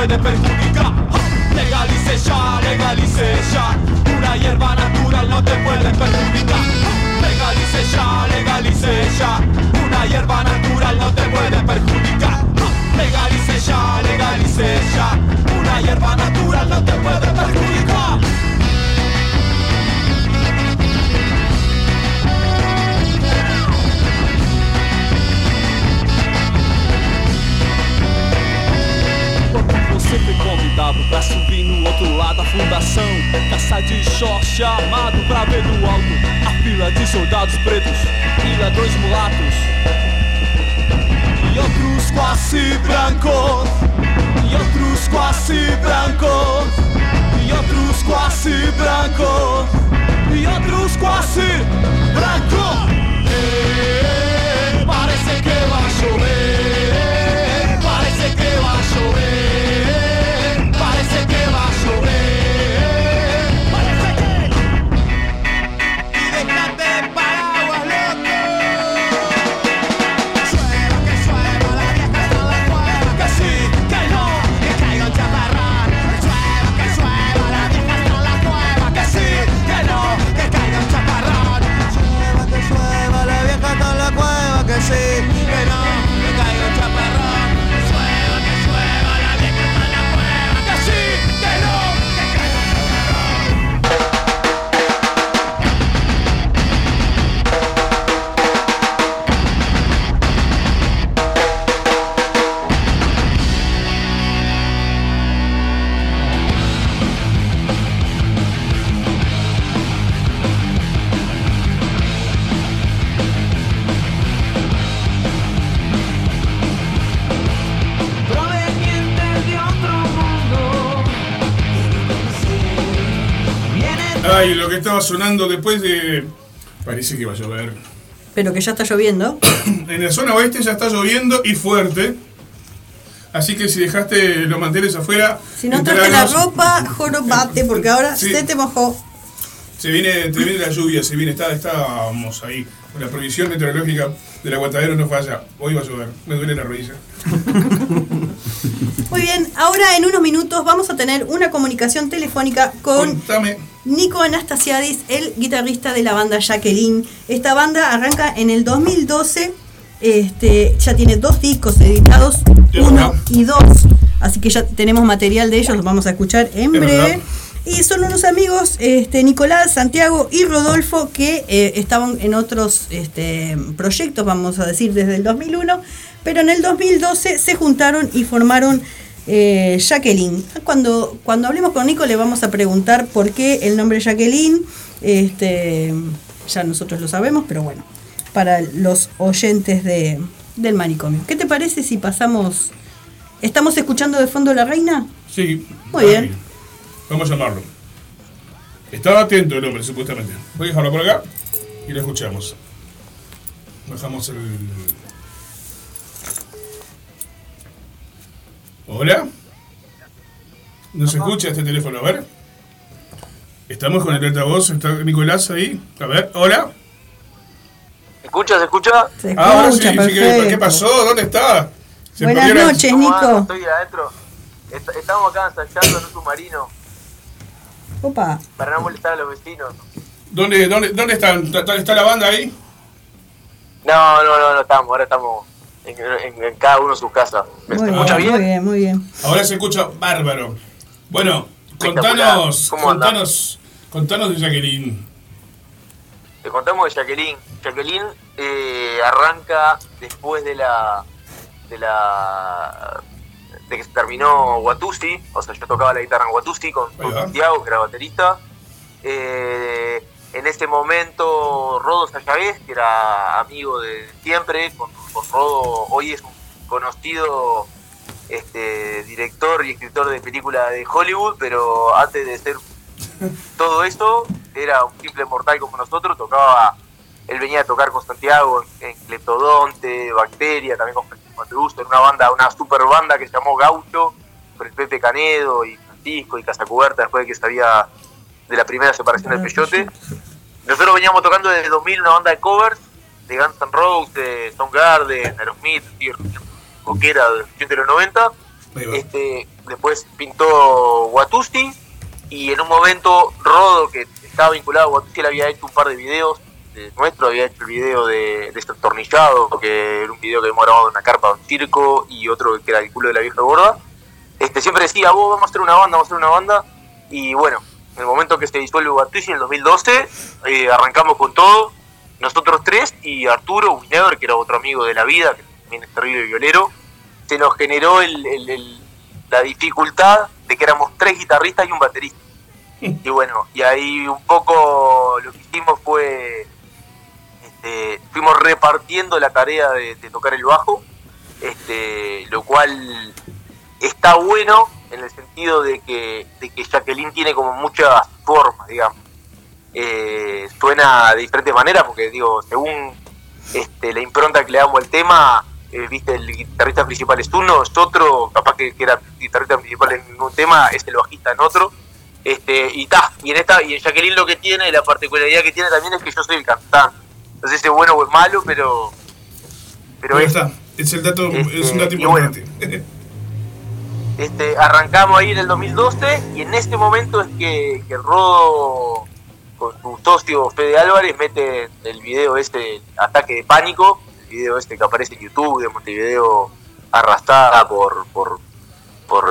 Puede perjudicar. Legalice ya, legalice ya Una hierba natural no te puede perjudicar. Legalice ya, legalice ya Una hierba natural no te puede perjudicar. Legalice ya, legalice ya Una hierba natural no te puede perjudicar diabo pra subir no outro lado da fundação. Caça de short chamado pra ver do alto a fila de soldados pretos e ladrões mulatos. Y otros quasi blancos, y otros quasi blancos, y otros quasi blancos, y otros quasi blancos. Eh, parece que va a estaba sonando después de. Parece que va a llover. Pero que ya está lloviendo. [COUGHS] En la zona oeste ya está lloviendo y fuerte. Así que si dejaste los manteles afuera. Si no traste la ropa, jorobate, porque ahora Sí. se te mojó. Se viene, se viene la lluvia, se viene, está, estábamos ahí. La previsión meteorológica del aguantadero no falla. Hoy va a llover, me duele la rodilla. [LAUGHS] Muy bien, ahora en unos minutos vamos a tener una comunicación telefónica con Contame. Nico Anastasiadis, el guitarrista de la banda Jacqueline. Esta banda arranca en el 2012, este, ya tiene dos discos editados, uno y dos, así que ya tenemos material de ellos, los vamos a escuchar en Es breve. verdad. Y son unos amigos, este, Nicolás, Santiago y Rodolfo, que eh, estaban en otros este, proyectos, vamos a decir, desde el 2001, pero en el 2012 se juntaron y formaron eh, Jacqueline. Cuando, cuando hablemos con Nico le vamos a preguntar por qué el nombre Jacqueline, este, ya nosotros lo sabemos, pero bueno, para los oyentes de, del manicomio. ¿Qué te parece si pasamos... ¿Estamos escuchando de fondo La Reina? Sí. Muy bien. Vamos a llamarlo. Estaba atento el hombre, supuestamente. Voy a dejarlo por acá y lo escuchamos. Bajamos el. ¿Hola? ¿No se escucha este teléfono? A ver. Estamos con el altavoz. ¿Está Nicolás ahí? A ver, ¿hola? ¿Escucha, se escucha? Se Ahora sí, escucha, sí, ¿qué, perfecto. ¿qué pasó? ¿Dónde está? Se Buenas noches. Nico. Estoy adentro. Est- Estamos acá ensayando en un submarino Opa. para no molestar a los vecinos. ¿Dónde, dónde, dónde están? ¿Está, está la banda ahí? No, no, no, no estamos. Ahora estamos en, en- en cada uno en su casa. ¿Me Muy escucha bien, bien? muy bien, muy bien. Ahora se escucha bárbaro. Bueno, contanos, contanos, contanos de Jacqueline. Te contamos de Jacqueline. Jacqueline eh, arranca después de la de la de que se terminó Watusi, o sea, yo tocaba la guitarra en Watusi con, con. Santiago, que era baterista. Eh, en ese momento, Rodo Sayavés, que era amigo de siempre, con, con Rodo hoy es un conocido este, director y escritor de películas de Hollywood, pero antes de ser todo esto, era un simple mortal como nosotros, tocaba, él venía a tocar con Santiago en, Cleptodonte, Bacteria, también con Francisco en una banda, una super banda que se llamó Gaucho, con el Pepe Canedo y Francisco y Casacuberta, después de que se había de la primera separación del Peyote. Nosotros veníamos tocando desde 2000 una banda de covers de Guns N' Roses, de Soundgarden, Aerosmith, Coquera de los 90. Ahí va. Este, después pintó Watusti y en un momento Rodo, que estaba vinculado a Watusti, él había hecho un par de videos de nuestro, había hecho el video de, de que era un video que habíamos grabado en una carpa de un circo y otro que era el culo de la vieja gorda. Este, siempre decía, vos vamos a hacer una banda, vamos a hacer una banda. Y bueno, en el momento que se disuelve Watusi en el 2012, eh, arrancamos con todo, nosotros tres y Arturo Winever, que era otro amigo de la vida, que también es terrible violero, se nos generó el- el- el- la dificultad de que éramos tres guitarristas y un baterista. [LAUGHS] Y bueno, y ahí un poco lo que hicimos fue, este, fuimos repartiendo la tarea de, de tocar el bajo, este, lo cual está bueno en el sentido de que, de que Jacqueline tiene como muchas formas, digamos. Eh, suena de diferentes maneras, porque digo, según este, la impronta que le damos al tema, eh, viste, el guitarrista principal es uno, es otro, capaz que, que era guitarrista principal en un tema, es el bajista en otro. Este, y ta, y en esta, y en Jacqueline lo que tiene, la particularidad que tiene también es que yo soy el cantante. Entonces es bueno o es malo, pero. Pero es, está. Es el dato, Este, es un dato y bueno. [LAUGHS] este, arrancamos ahí en el 2012 y en este momento es que, que Rodo con su socio Fede Álvarez mete el video este, Ataque de Pánico, el video este que aparece en YouTube de Montevideo arrastrada por, por, por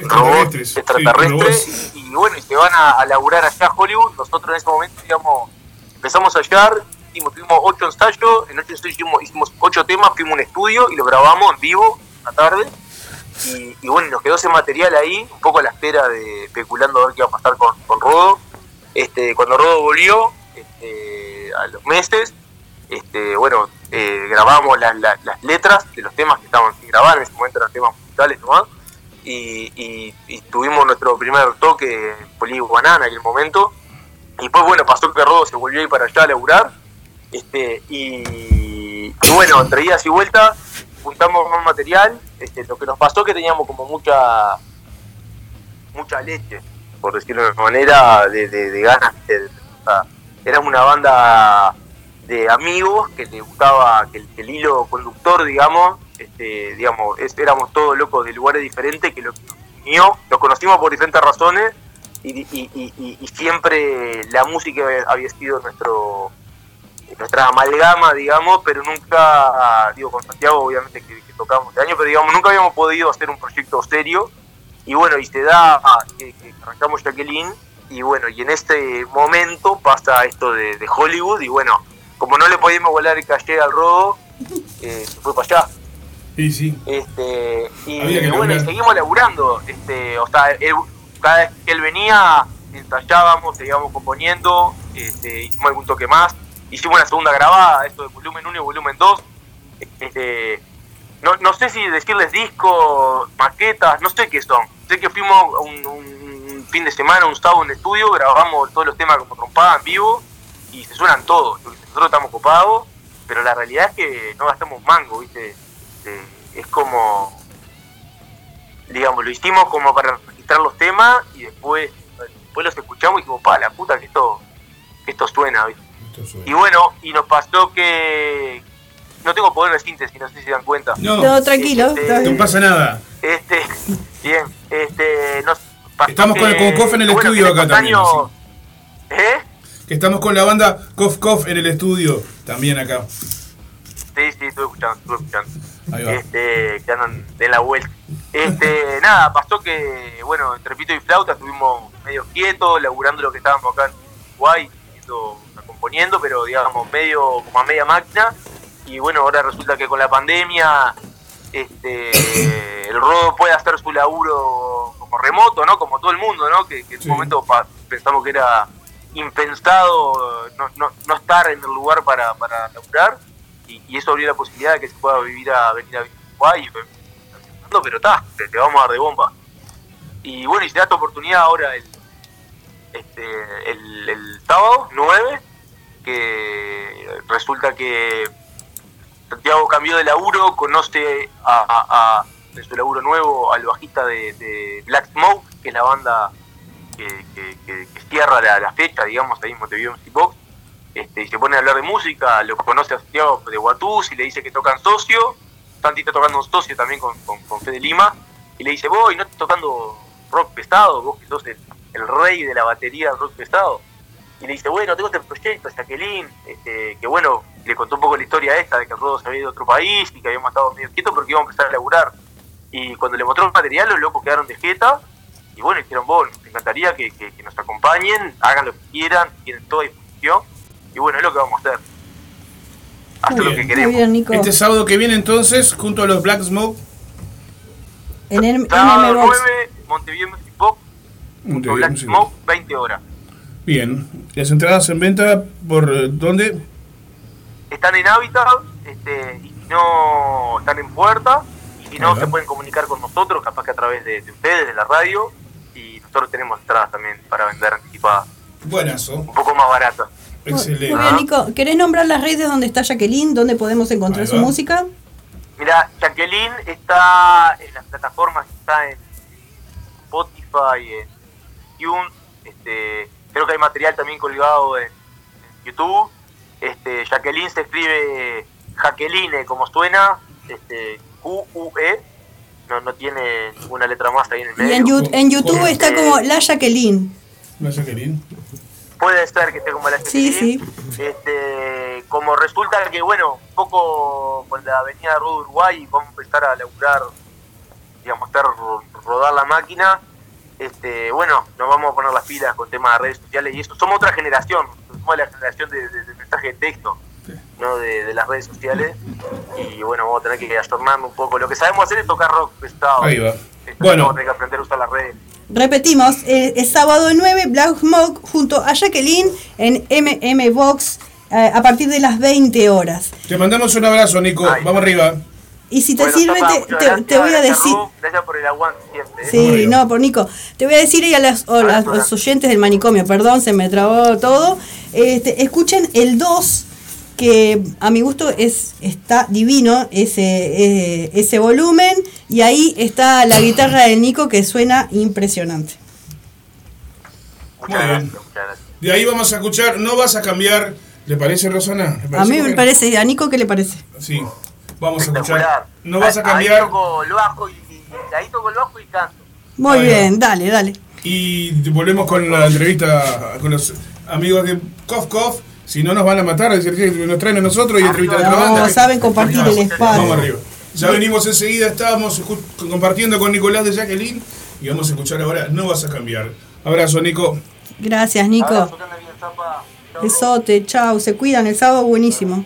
robots Extraterrestres, sí, y, y bueno, y se van a, a laburar allá a Hollywood. Nosotros en ese momento, digamos, empezamos a hallar, hicimos, tuvimos ocho ensayos, en ocho ensayos hicimos, hicimos ocho temas, fuimos a un estudio y lo grabamos en vivo, una tarde. Y, y bueno, nos quedó ese material ahí, un poco a la espera de especulando a ver qué iba a pasar con, Rodo. Este, cuando Rodo volvió, este, a los meses, este, bueno, eh, grabamos la- la- las letras de los temas que estaban sin grabar, en ese momento eran temas musicales nomás, y, y- y tuvimos nuestro primer toque en Banana en aquel momento, y después, bueno, pasó que Rodo se volvió a ir para allá a laburar, este, y, y bueno, entre idas y vueltas, juntamos más material, este, lo que nos pasó que teníamos como mucha mucha leche, por decirlo de una manera, de, de- de ganas. de- o sea, éramos una banda de amigos que le gustaba que el, hilo conductor, digamos, este, digamos, es- éramos todos locos de lugares diferentes que lo que unió, nos conocimos por diferentes razones y siempre la música había sido nuestro nuestra amalgama, digamos, pero nunca, digo, con Santiago obviamente que, que tocamos este año, pero digamos, nunca habíamos podido hacer un proyecto serio y bueno, y se da que, que arrancamos Jacqueline y bueno, y en este momento pasa esto de, de Hollywood y bueno, como no le podíamos volar el calle al rodo, eh, se fue para allá. Y sí. Este, y bueno, y seguimos laburando. Este, o sea, él- cada vez que él venía, ensayábamos, seguíamos componiendo, este, hicimos algún toque más. Hicimos una segunda grabada, esto de volumen 1 y volumen 2. Este, no, no sé si decirles discos, maquetas, no sé qué son. Sé que fuimos un, un fin de semana, un sábado en estudio, grabamos todos los temas como trompada en vivo y se suenan todos. Nosotros estamos copados, pero la realidad es que no gastamos mango, ¿viste? Este, es como, digamos, lo hicimos como para registrar los temas y después, después los escuchamos y dijimos, pa, la puta que esto, que esto suena, ¿viste? Y bueno, y nos pasó que no tengo poder de síntesis, no sé si se dan cuenta. No, No, tranquilo. Este, no pasa nada. Este, [LAUGHS] bien, este, nos pasó Estamos con- que- con Kof en el bueno, estudio acá también, ¿Eh? Que estamos con la banda Cof Cof en el estudio. También acá. Sí, sí, estuve escuchando, estuve escuchando. Ahí va. Este, que andan de la vuelta. Este, [LAUGHS] nada, pasó que, bueno, entre pito y flauta estuvimos medio quietos, laburando lo que estábamos acá en Uruguay, haciendo- componiendo, pero digamos, medio como a media máquina. Y bueno, ahora resulta que con la pandemia, este, [COUGHS] el Rodo puede hacer su laburo como remoto, ¿no? Como todo el mundo, ¿no? Que, que en Sí. un momento pa- pensamos que era impensado no, no, no estar en el lugar para, para laburar y, y eso abrió la posibilidad de que se pueda vivir a venir a Uruguay pero está, te, te vamos a dar de bomba. Y bueno, y se da esta oportunidad ahora el, este, el, el sábado 9, que resulta que Santiago cambió de laburo, conoce a, a- en su laburo nuevo al bajista de, de Black Smoke, que es la banda que, cierra la, fecha, digamos, ahí en Montevideo Music Box, este, y se pone a hablar de música, lo conoce a Santiago de Guatús y le dice que tocan socio, Santi está tocando un socio también con, con, con Fede Lima, y le dice, vos, ¿y no estás tocando rock pesado? Vos que sos el, el rey de la batería rock pesado. Y le dice, bueno, tengo este proyecto, Jacqueline, este, que bueno, le contó un poco la historia esta de que el Rodo se había ido a otro país y que habíamos estado medio quietos porque íbamos a empezar a laburar. Y cuando le mostró el material, los locos quedaron de jeta. Y bueno, dijeron, vos, nos encantaría que, que- que nos acompañen, hagan lo que quieran, tienen toda disposición. Y bueno, es lo que vamos a hacer. Hacer Muy lo que queremos. bien, Nico. Este sábado que viene entonces, junto a los Black Smoke, En el Sábado MM Box. 9, Montevideo Music Box, Montevideo Black Music Smoke, 20 horas. Bien. ¿Las entradas en venta por dónde? Están en Habitat, este, y si no, están en Puerta, y si no, se pueden comunicar con nosotros, capaz que a través de, de ustedes, de la radio, y nosotros tenemos entradas también para vender anticipadas, Buenazo. un poco más baratas. Excelente. Muy bien, Nico. ¿Querés nombrar las redes donde está Jacqueline? ¿Dónde podemos encontrar su música? Mira, Jacqueline está en las plataformas, está en Spotify, en iTunes, este, creo que hay material también colgado en, YouTube. Este, Jacqueline se escribe Jacqueline como suena, este, Q-U-E, no, no tiene ninguna letra más ahí en el Y medio. en, Yu- en YouTube está como La Jacqueline. Sé, Querín. Puede ser que esté como la Sí, Jacqueline. Este, como resulta que, bueno, un poco con la avenida de Rodo Uruguay vamos a empezar a laburar, digamos, estar ro- rodar la máquina. Este, bueno, nos vamos a poner las pilas con temas de redes sociales y eso. Somos otra generación, somos la generación de, de- de mensaje de texto, no de, de las redes sociales. Y bueno, vamos a tener que ayornarnos un poco. Lo que sabemos hacer es tocar rock pesado. Ahí va. Este, Bueno. Vamos a tener que aprender a usar las redes. Repetimos, eh, es sábado 9, Black Smoke junto a Jacqueline en MM Box eh, a partir de las 20 horas. Te mandamos un abrazo, Nico. Ay. Vamos arriba. Y si te Bueno, sirve, te, muchas te- gracias, te voy a gracias, decir... Ru, Gracias por el aguante siempre. ¿eh? Sí, no, por Nico. Te voy a decir y a, las, o los oyentes del manicomio, perdón, se me trabó todo. Este, escuchen el 2, que a mi gusto es está divino ese, eh, ese volumen. Y ahí está la guitarra de Nico que suena impresionante. Muchas Muy bien. gracias, muchas gracias. De ahí vamos a escuchar. No vas a cambiar. ¿Le parece, Rosana? ¿Le A mí me Jorge? parece, ¿a Nico qué le parece? Sí. Vamos a escuchar. No vas a cambiar. Ahí toco el bajo y, y- ahí toco el bajo y canto. Muy bien, dale, dale. Y volvemos con la entrevista con los amigos de Cof Cof. Si no nos van a matar, es decir, que nos traen a nosotros y entrevistan a otra No, banda. saben compartir el espacio. Vamos arriba. Ya venimos enseguida, estábamos compartiendo con Nicolás de Jacqueline y vamos a escuchar ahora No vas a cambiar. Abrazo, Nico. Gracias, Nico. Abrazo. Besote, chao, se cuidan, el sábado buenísimo.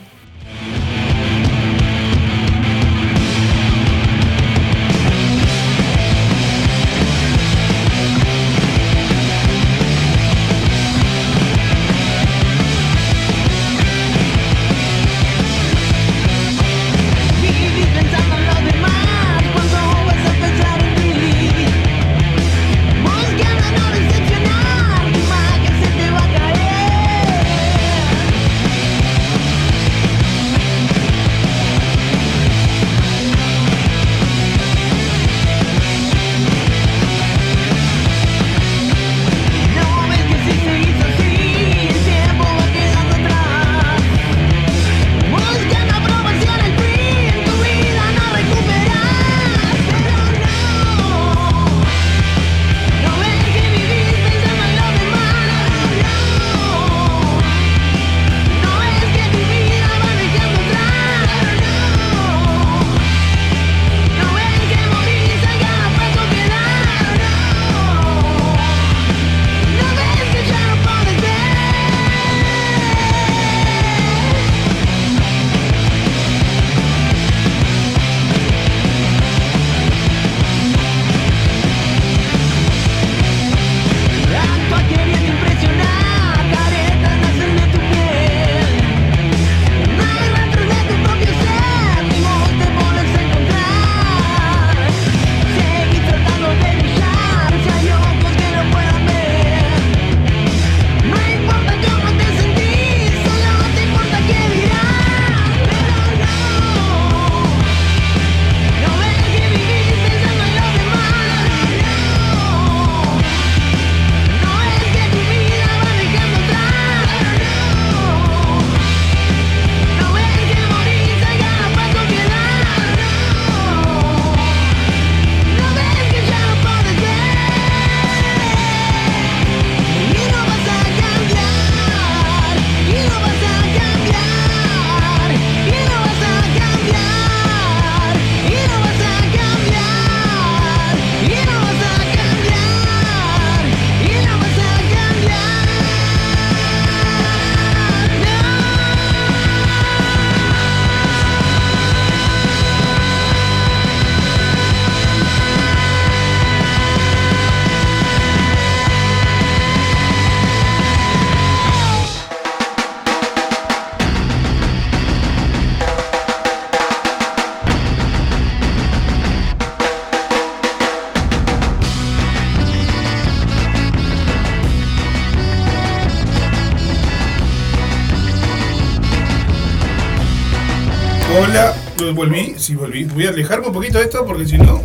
Volví, sí volví. Voy a alejarme un poquito de esto porque si no,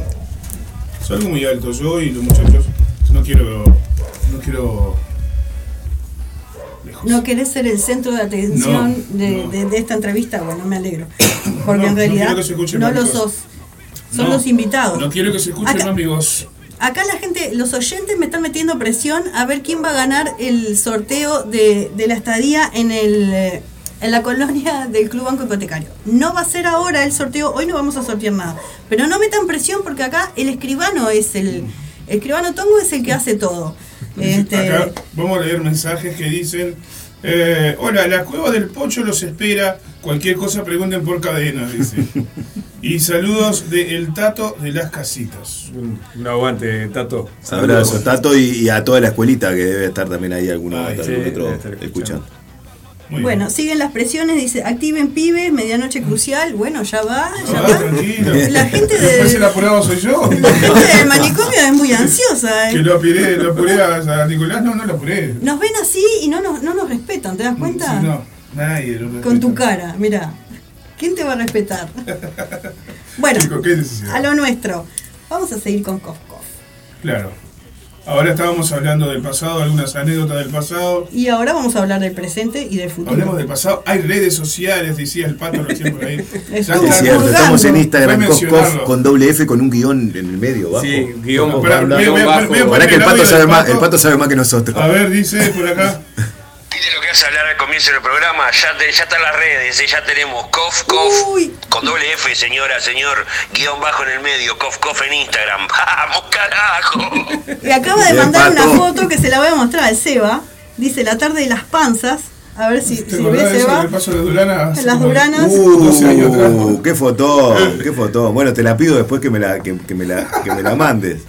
salgo muy alto yo y los muchachos. No quiero, no quiero. No querés ser el centro de atención No, de, no. de- de esta entrevista, bueno, me alegro. [COUGHS] Porque No, en no realidad no lo sos. Son los invitados. No quiero que se escuche Acá- más mi voz. Acá la gente, los oyentes me están metiendo presión a ver quién va a ganar el sorteo de, de la estadía en el eh, en la colonia del Club Banco Hipotecario. No va a ser ahora el sorteo, hoy no vamos a sortear nada. Pero no metan presión porque acá el escribano es el, el escribano Tongo es el que hace todo. Este, Acá vamos a leer mensajes que dicen: eh, Hola, la cueva del Pocho los espera. Cualquier cosa pregunten por cadena, dice. [LAUGHS] y saludos de El Tato de las Casitas. Un, un aguante, Tato. Abrazo, Tato, y, y a toda la escuelita que debe estar también ahí alguno, Ay, sí, otro escuchando. escuchando. Muy bueno, siguen las presiones, dice, activen pibes, medianoche crucial. Bueno, ya va, ya Ah, va. tranquilo. La gente de- el apurado soy yo. [LAUGHS] La gente del manicomio es muy ansiosa. que eh. lo apuré, lo apuré a, a Nicolás. No, no lo apuré. Nos ven así y no nos, no nos respetan, ¿te das cuenta? Sí, no, nadie lo Con tu cara, mira. ¿Quién te va a respetar? [LAUGHS] bueno, a lo nuestro. Vamos a seguir con Cosco. Claro. Ahora estábamos hablando del pasado, algunas anécdotas del pasado. Y ahora vamos a hablar del presente y del futuro. Hablemos del pasado. Hay redes sociales, decía el pato recién por ahí. [LAUGHS] Es cierto, estamos en Instagram, Cof mencionarlo. Cof, con doble F, con un guion en el medio, bajo. Sí, guion, bajo. que el pato, sabe más, el pato sabe más que nosotros. A ver, dice por acá. Comienzo del programa? Ya, te- ya están las redes, ¿eh? ya tenemos Cof Cof Uy. con doble F, señora, señor, guion bajo en el medio, Cof Cof en Instagram. [LAUGHS] ¡Vamos, carajo! Y acaba de mandar una foto que se la voy a mostrar al Seba. Dice la tarde de las panzas. A ver si, ¿Te si acordás ve de eso Seba. del paso de las Duranas? Las Duranas. Uh, 12 años atrás. qué fotón, qué fotón. Bueno, te la pido después que me la, que, que me la, que me la mandes.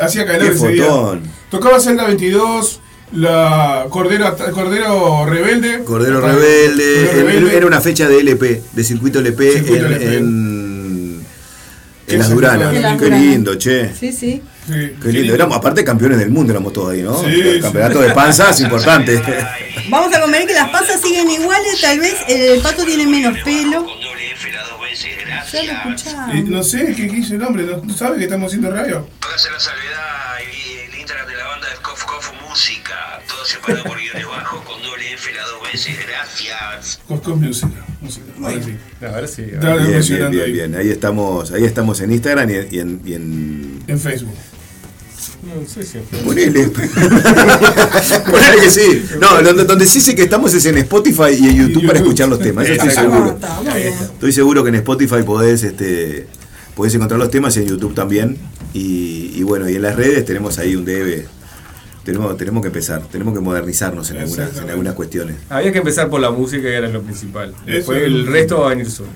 Hacía calor Qué ese día. fotón. Tocaba hacer la 22, la Cordero, Cordero Rebelde. Cordero Cordero Rebelde, Rebelde. era una fecha de LP, de circuito LP, Circuito en, LP. en, ¿Qué en las Duranas. Qué lindo, che. Sí, sí. Sí. Qué lindo. Éramos, aparte campeones del mundo éramos todos ahí, ¿no? Sí, El sí. campeonato de panzas, importante. [LAUGHS] Vamos a comer que las pasas siguen iguales. Tal vez el pato tiene menos pelo. Ya lo escuchamos. Y no sé qué quiso el hombre, no, sabe que estamos haciendo radio. Póngase la salvedad todo separado por guiones bajos con doble F las dos veces, gracias. Coscos Música. música. Ahora sí. Ahora sí. Ahora- Bien, bien, bien, ahí. bien. Ahí estamos, ahí estamos en Instagram y en, y en, y en En Facebook. No sé si. Ponele. [LAUGHS] Ponele que sí. No, donde, donde sí sé que estamos es en Spotify y en YouTube para escuchar los temas. Eso estoy seguro. Estoy seguro que en Spotify podés, este, podés encontrar los temas y en YouTube también. Y, y bueno, y en las redes tenemos ahí un debe. Tenemos, tenemos que empezar, tenemos que modernizarnos en algunas, en algunas cuestiones. Había que empezar por la música, que era lo principal. Después Eso. el resto va a venir solo.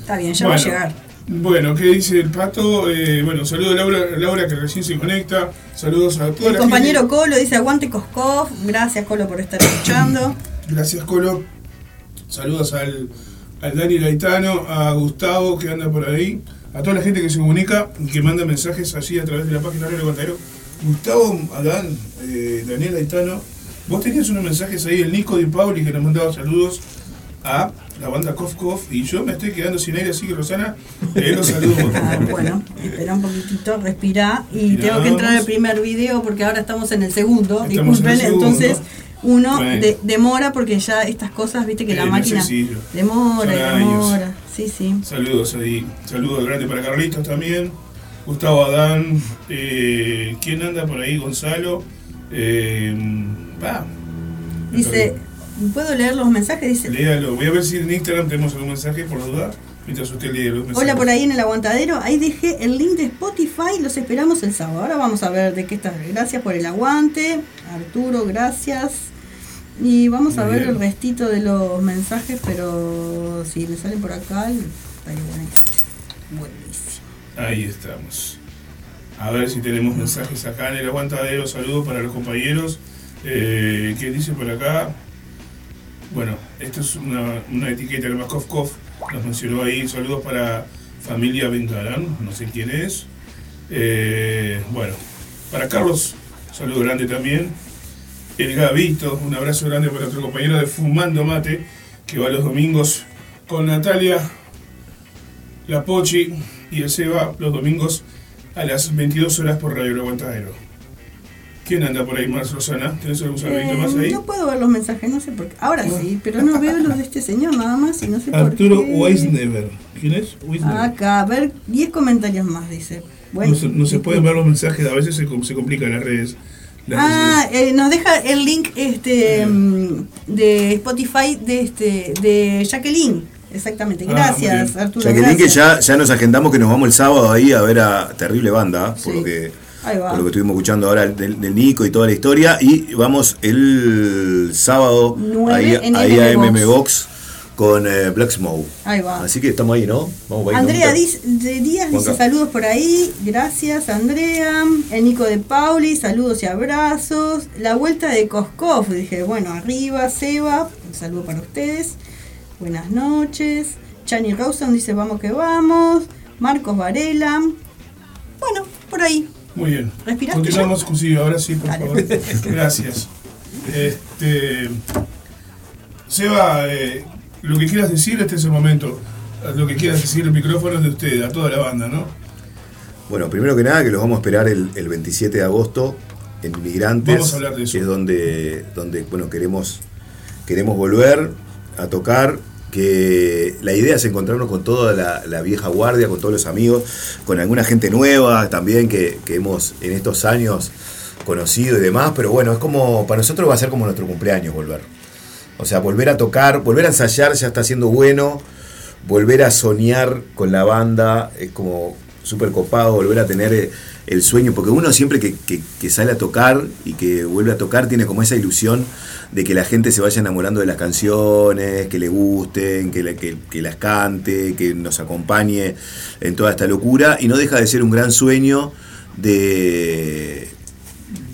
Está bien, ya va a llegar. Bueno, ¿qué dice el pato? Eh, bueno, saludos a Laura, Laura que recién se conecta. Saludos a toda El la compañero gente. Colo dice aguante Coscov. Gracias Colo por estar escuchando. Gracias, Colo. Saludos al, al Dani Gaetano, a Gustavo que anda por ahí, a toda la gente que se comunica y que manda mensajes allí a través de la página de Contadero. Gustavo, Adán, eh, Daniel Gaetano, vos tenías unos mensajes ahí, el Nico Di Pauli que nos mandaba saludos a la banda Kof Kof y yo me estoy quedando sin aire, así que Rosana, eh, los [LAUGHS] saludos. Ah, bueno, espera un poquitito, respirá. Y Respiramos. tengo que entrar al primer video porque ahora estamos en el segundo. Estamos en el Disculpen, segundo. entonces uno Bueno. de- demora porque ya estas cosas, viste que Eh, la máquina demora, años. demora. Sí, sí. Saludos ahí. Saludos grande para Carlitos también. Gustavo Adán. Eh, ¿Quién anda por ahí? Gonzalo. Eh, va. Dice, ¿puedo leer los mensajes? Dice, Léalo. Voy a ver si en Instagram tenemos algún mensaje por duda. Mientras usted lee los mensajes. hola por ahí en el aguantadero. Ahí dejé el link de Spotify. Los esperamos el sábado. Ahora vamos a ver de qué está. Gracias por el aguante. Arturo, gracias. Y vamos a ver bien. el restito de los mensajes, pero si me salen por acá, estaría buenísimo. Buenísimo. Ahí estamos. A ver si tenemos mensajes acá en el aguantadero. Saludos para los compañeros. Eh, ¿Qué dice por acá? Bueno, esto es una, una etiqueta de Kof. Nos mencionó ahí. Saludos para familia Bengarán. No sé quién es. Eh, bueno, para Carlos, saludo grande también. El Gavito, un abrazo grande para nuestro compañero de Fumando Mate, que va los domingos con Natalia la Pochi y el Seba los domingos a las 22 horas por Radio El Aguantadero. ¿Quién anda por ahí, Marce Rosana? ¿Tenés algún saludito Eh, más ahí? no puedo ver los mensajes, no sé por qué. Ahora sí, pero no veo los de este señor nada más y no sé Arturo por qué. Weisnever. ¿Quién es? Weisnever. Acá, a ver, 10 comentarios más, dice. Bueno, no, se, no se pueden ver los mensajes, a veces se, se complican las redes. Las Ah, eh, nos deja el link este mm, de Spotify de este de Jacqueline. Exactamente. Ah, Gracias. Arturo. Jacqueline, que gracias. ya, ya nos agendamos que nos vamos el sábado ahí a ver a Terrible Banda, por, Sí. lo que, por lo que estuvimos escuchando ahora del, del Nico y toda la historia. Y vamos el sábado Nueve ahí, en ahí a MM Box con eh, Black Smoke. Ahí va. Así que estamos ahí, ¿no? Vamos para ahí, Andrea Díaz dice saludos por ahí, gracias Andrea. El Nico de Pauli, saludos y abrazos. La vuelta de Koskov, dije, bueno, arriba, Seba, un saludo para ustedes. Buenas noches. Chani Rawson dice, vamos que vamos. Marcos Varela. Bueno, por ahí. Muy bien. ¿Respiraste Continuamos, sí, ahora sí, por Dale. favor. [LAUGHS] Gracias. Este, Seba, eh, lo que quieras decir, este es el momento. Lo que quieras decir, el micrófono es de usted, a toda la banda, ¿no? Bueno, primero que nada, que los vamos a esperar el, el 27 de agosto en Inmigrantes, Vamos a hablar de eso. que es donde, donde bueno, queremos, queremos volver a tocar. Que la idea es encontrarnos con toda la, vieja guardia, con todos los amigos, con alguna gente nueva también que, que hemos en estos años conocido y demás. Pero bueno, es como, para nosotros va a ser como nuestro cumpleaños volver. O sea, volver a tocar, volver a ensayar ya está siendo bueno. Volver a soñar con la banda es como súper copado, volver a tener eh, el sueño, porque uno siempre que, que- que sale a tocar y que vuelve a tocar tiene como esa ilusión de que la gente se vaya enamorando de las canciones, que le gusten, que, la- que- que las cante, que nos acompañe en toda esta locura, y no deja de ser un gran sueño de,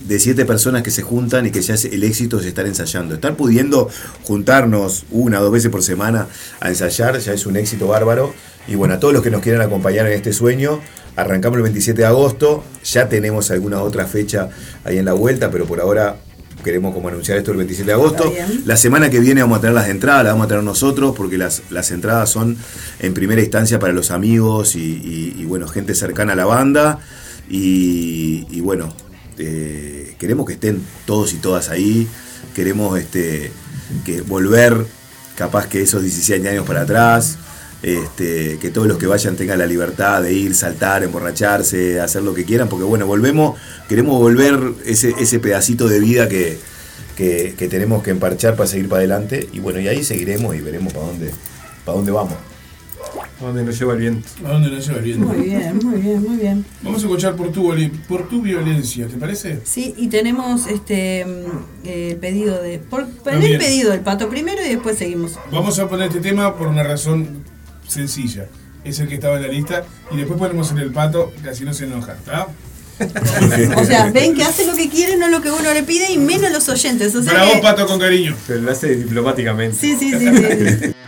de siete personas que se juntan y que ya el éxito es estar ensayando. Estar pudiendo juntarnos una o dos veces por semana a ensayar ya es un éxito bárbaro. Y bueno, a todos los que nos quieran acompañar en este sueño, arrancamos el 27 de agosto. Ya tenemos alguna otra fecha ahí en la vuelta, pero por ahora queremos como anunciar esto el 27 de agosto. La semana que viene vamos a tener las entradas, las vamos a tener nosotros, porque las, las entradas son en primera instancia para los amigos y, y- y, bueno, gente cercana a la banda. Y, y bueno, eh, queremos que estén todos y todas ahí. Queremos este, que volver, capaz que esos 17 años para atrás. Este, que todos los que vayan tengan la libertad de ir, saltar, emborracharse, hacer lo que quieran, porque bueno, volvemos, queremos volver ese, ese pedacito de vida que, que, que tenemos que emparchar para seguir para adelante. Y bueno, y ahí seguiremos y veremos para dónde, para dónde vamos. ¿A dónde nos lleva el viento? ¿A dónde nos lleva el viento? Muy bien, muy bien, muy bien. Vamos a escuchar por tu, por tu violencia, ¿te parece? Sí, y tenemos este mm, el pedido de. Por, el pedido del pato primero y después seguimos. Vamos a poner este tema por una razón sencilla. Es el que estaba en la lista. Y después ponemos en el pato, que así no se enoja, ¿está? O sea, ven que hace lo que quiere, no lo que uno le pide y menos los oyentes. O sea que- pato, con cariño. Pero lo hace diplomáticamente. Sí, sí, sí, sí. [LAUGHS]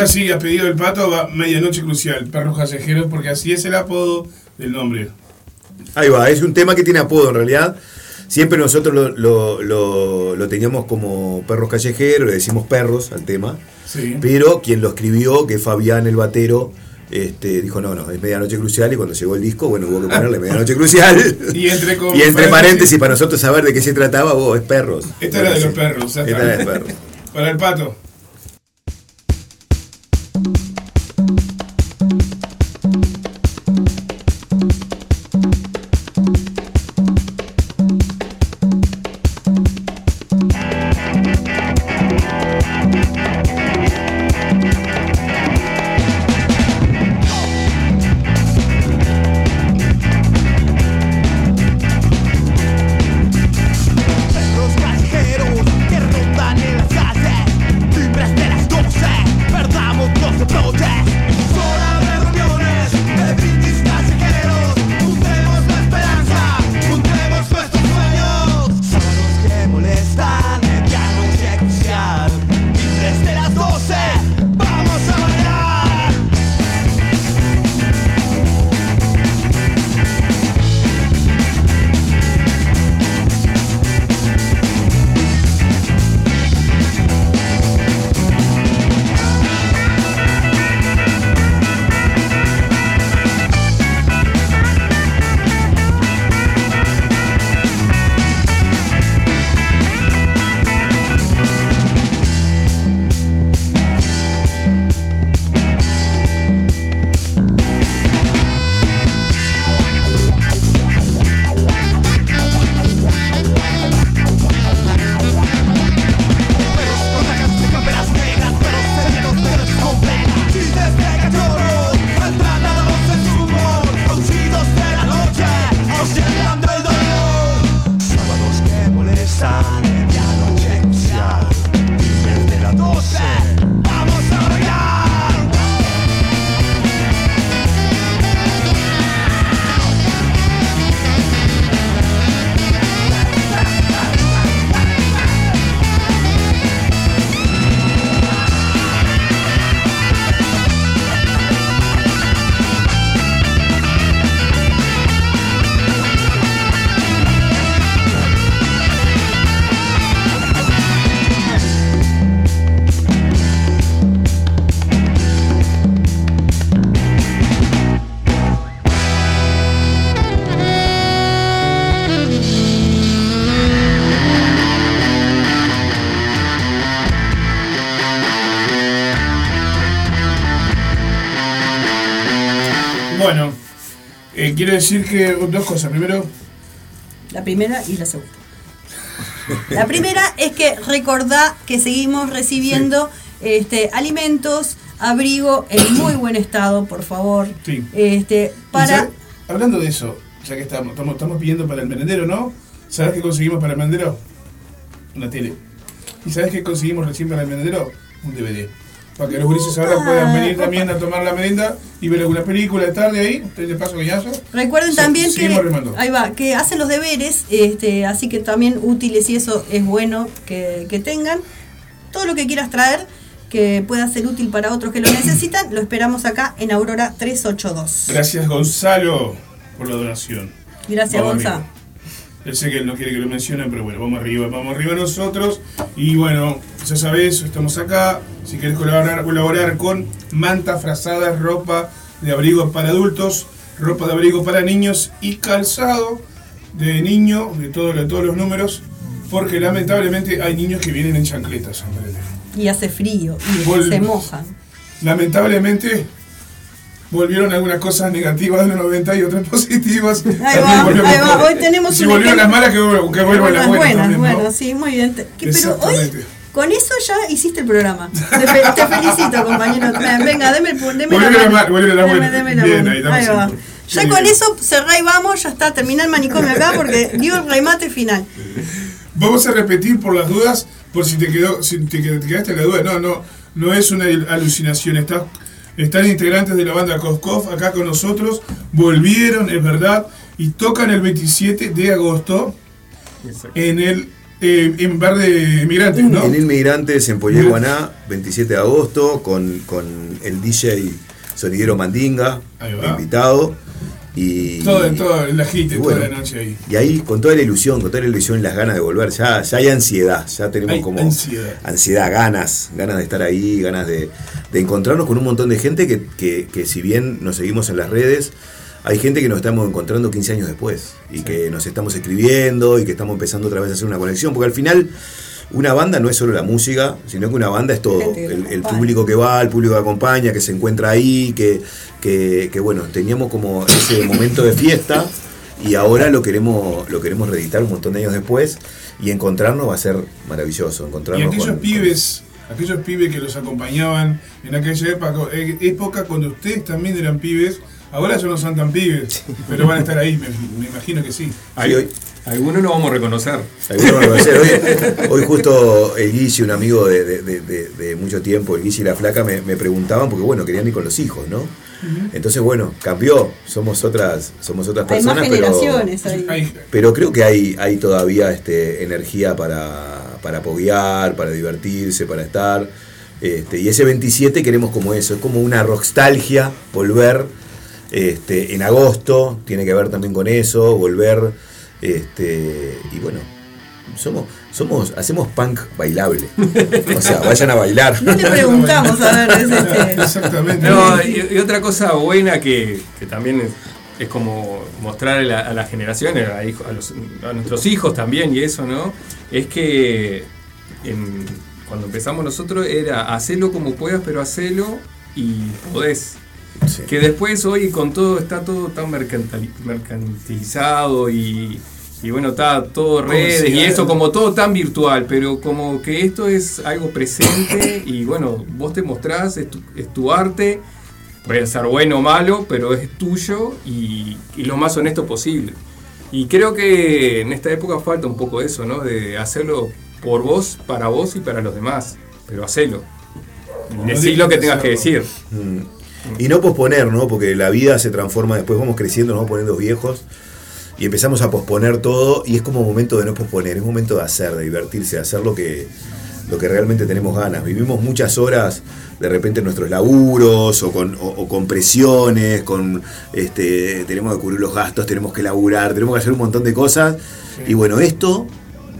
Ahora sí, a pedido del pato va Medianoche Crucial, Perros Callejeros, porque así es el apodo del nombre. Ahí va, es un tema que tiene apodo en realidad. Siempre nosotros lo, lo- lo- lo teníamos como perros callejeros, le decimos perros al tema. Sí. Pero quien lo escribió, que es Fabián el Batero, este, dijo, no, no, es Medianoche Crucial y cuando llegó el disco, bueno, hubo que ponerle Medianoche Crucial. [LAUGHS] Y entre, [LAUGHS] Y entre paréntesis, para nosotros saber de qué se trataba, vos, es perros. Esta era de los perros, Esta era de perros. [LAUGHS] Para el pato. Quiero decir que dos cosas. Primero, La primera y la segunda. La primera es que recordá que seguimos recibiendo este, alimentos, abrigo en muy buen estado, por favor. Sí. Este, para hablando de eso, ya que estamos, estamos, estamos pidiendo para el merendero, ¿no? ¿Sabes qué conseguimos para el merendero? Una tele. ¿Y sabes qué conseguimos recién para el merendero? Un DVD. Para que los gurises ahora puedan venir también a tomar la merienda y ver alguna película de tarde ahí. De paso coñazo. Recuerden también que remando. ahí va, que hacen los deberes, este, así que también útiles y eso es bueno que, que tengan. Todo lo que quieras traer que pueda ser útil para otros que lo necesitan, lo esperamos acá en Aurora 382. Gracias Gonzalo por la donación. Gracias, Vamos Gonza. arriba. Yo sé que él no quiere que lo mencionen, pero bueno, vamos arriba, vamos arriba nosotros. Y bueno, ya sabes, estamos acá. Si quieres colaborar, colaborar con mantas, frazadas, ropa de abrigo para adultos, ropa de abrigo para niños y calzado de niño, de, todo, de todos los números, porque lamentablemente hay niños que vienen en chancletas. Y hace frío y Vol- se mojan. Lamentablemente volvieron algunas cosas negativas de los 90 y otras [LAUGHS] positivas. Ahí También va, ahí va. Hoy tenemos Si volvieron las malas, que, que vuelvan las buenas. también, ¿no? bueno, sí, muy bien. Pero hoy, con eso ya hiciste el programa. Te, fe- te felicito, compañero. [LAUGHS] Ven, Venga, deme, deme la la mano. ma- volvió la Deme- deme Bien, ahí Ahí va. Ya con eso cerrá y vamos, ya está, termina el manicomio acá porque dio el remate final. [LAUGHS] Vamos a repetir por las dudas, por si te quedó, si te qued- te quedaste en la duda. No, no, no es una alucinación. Está, están integrantes de la banda Koskov acá con nosotros. Volvieron, es verdad, y tocan el 27 de agosto en el Eh, en bar de migrantes, ¿no? En Inmigrantes, en Guaná, 27 de agosto, con, con el DJ Sonidero Mandinga, invitado. Y, Todo, en todo, en la y toda la noche ahí. Y ahí, con toda la ilusión, con toda la ilusión y las ganas de volver, ya, ya hay ansiedad, ya tenemos Hay como ansiedad. ansiedad, ganas, ganas de estar ahí, ganas de, de encontrarnos con un montón de gente que, que, que si bien nos seguimos en las redes, hay gente que nos estamos encontrando 15 años después y que nos estamos escribiendo y que estamos empezando otra vez a hacer una conexión, porque al final una banda no es solo la música, sino que una banda es todo, el, público que va, el público que acompaña, que se encuentra ahí, que, que, que, bueno, teníamos como ese momento de fiesta y ahora lo queremos lo queremos reeditar un montón de años después y encontrarnos va a ser maravilloso Y encontrarnos aquellos con- pibes, aquellos pibes que los acompañaban en aquella época, eh, época cuando ustedes también eran pibes, ahora ya no son tan pibes, pero van a estar ahí, me, me imagino que sí. Hay- hoy- algunos no vamos a reconocer. Algunos van a conocer. Hoy, hoy justo el Guille, un amigo de, de- de- de- de mucho tiempo, el Guille y la Flaca, me, me preguntaban porque bueno, querían ir con los hijos, ¿no? Entonces, bueno, cambió, somos otras, somos otras Hay más personas, pero, generaciones ahí. Hay- pero creo que hay, hay todavía este, energía para, para apoyar, para divertirse, para estar. Este, y ese 27 queremos como eso, es como una rockstalgia, volver este, en agosto, tiene que ver también con eso, volver, este, y bueno, somos, somos, hacemos punk bailable. [LAUGHS] O sea, vayan a bailar. No le preguntamos, a ver, es este. Exactamente. No, y, y otra cosa buena que, que también es, es como mostrar a, la- a las generaciones, a, hijo- a los- a nuestros hijos también y eso, ¿no? Es que en- cuando empezamos nosotros era hacerlo como puedas, pero hacelo y podés. Sí. Que después hoy con todo está todo tan mercantil- mercantilizado y, y bueno, está todo redes y eso como todo tan virtual, pero como que esto es algo presente y bueno, vos te mostrás, es tu, es tu arte, puede ser bueno o malo, pero es tuyo y, y lo más honesto posible. Y creo que en esta época falta un poco eso, ¿no? De hacerlo por vos, para vos y para los demás, pero hacelo. Decí lo que tengas que decir. Mm. Y no posponer, ¿no? Porque la vida se transforma, después vamos creciendo, nos vamos poniendo viejos y empezamos a posponer todo y es como momento de no posponer, es momento de hacer, de divertirse, de hacer lo que, lo que realmente tenemos ganas. Vivimos muchas horas de repente en nuestros laburos o con, o, o con presiones, con este, tenemos que cubrir los gastos, tenemos que laburar, tenemos que hacer un montón de cosas. Y bueno, esto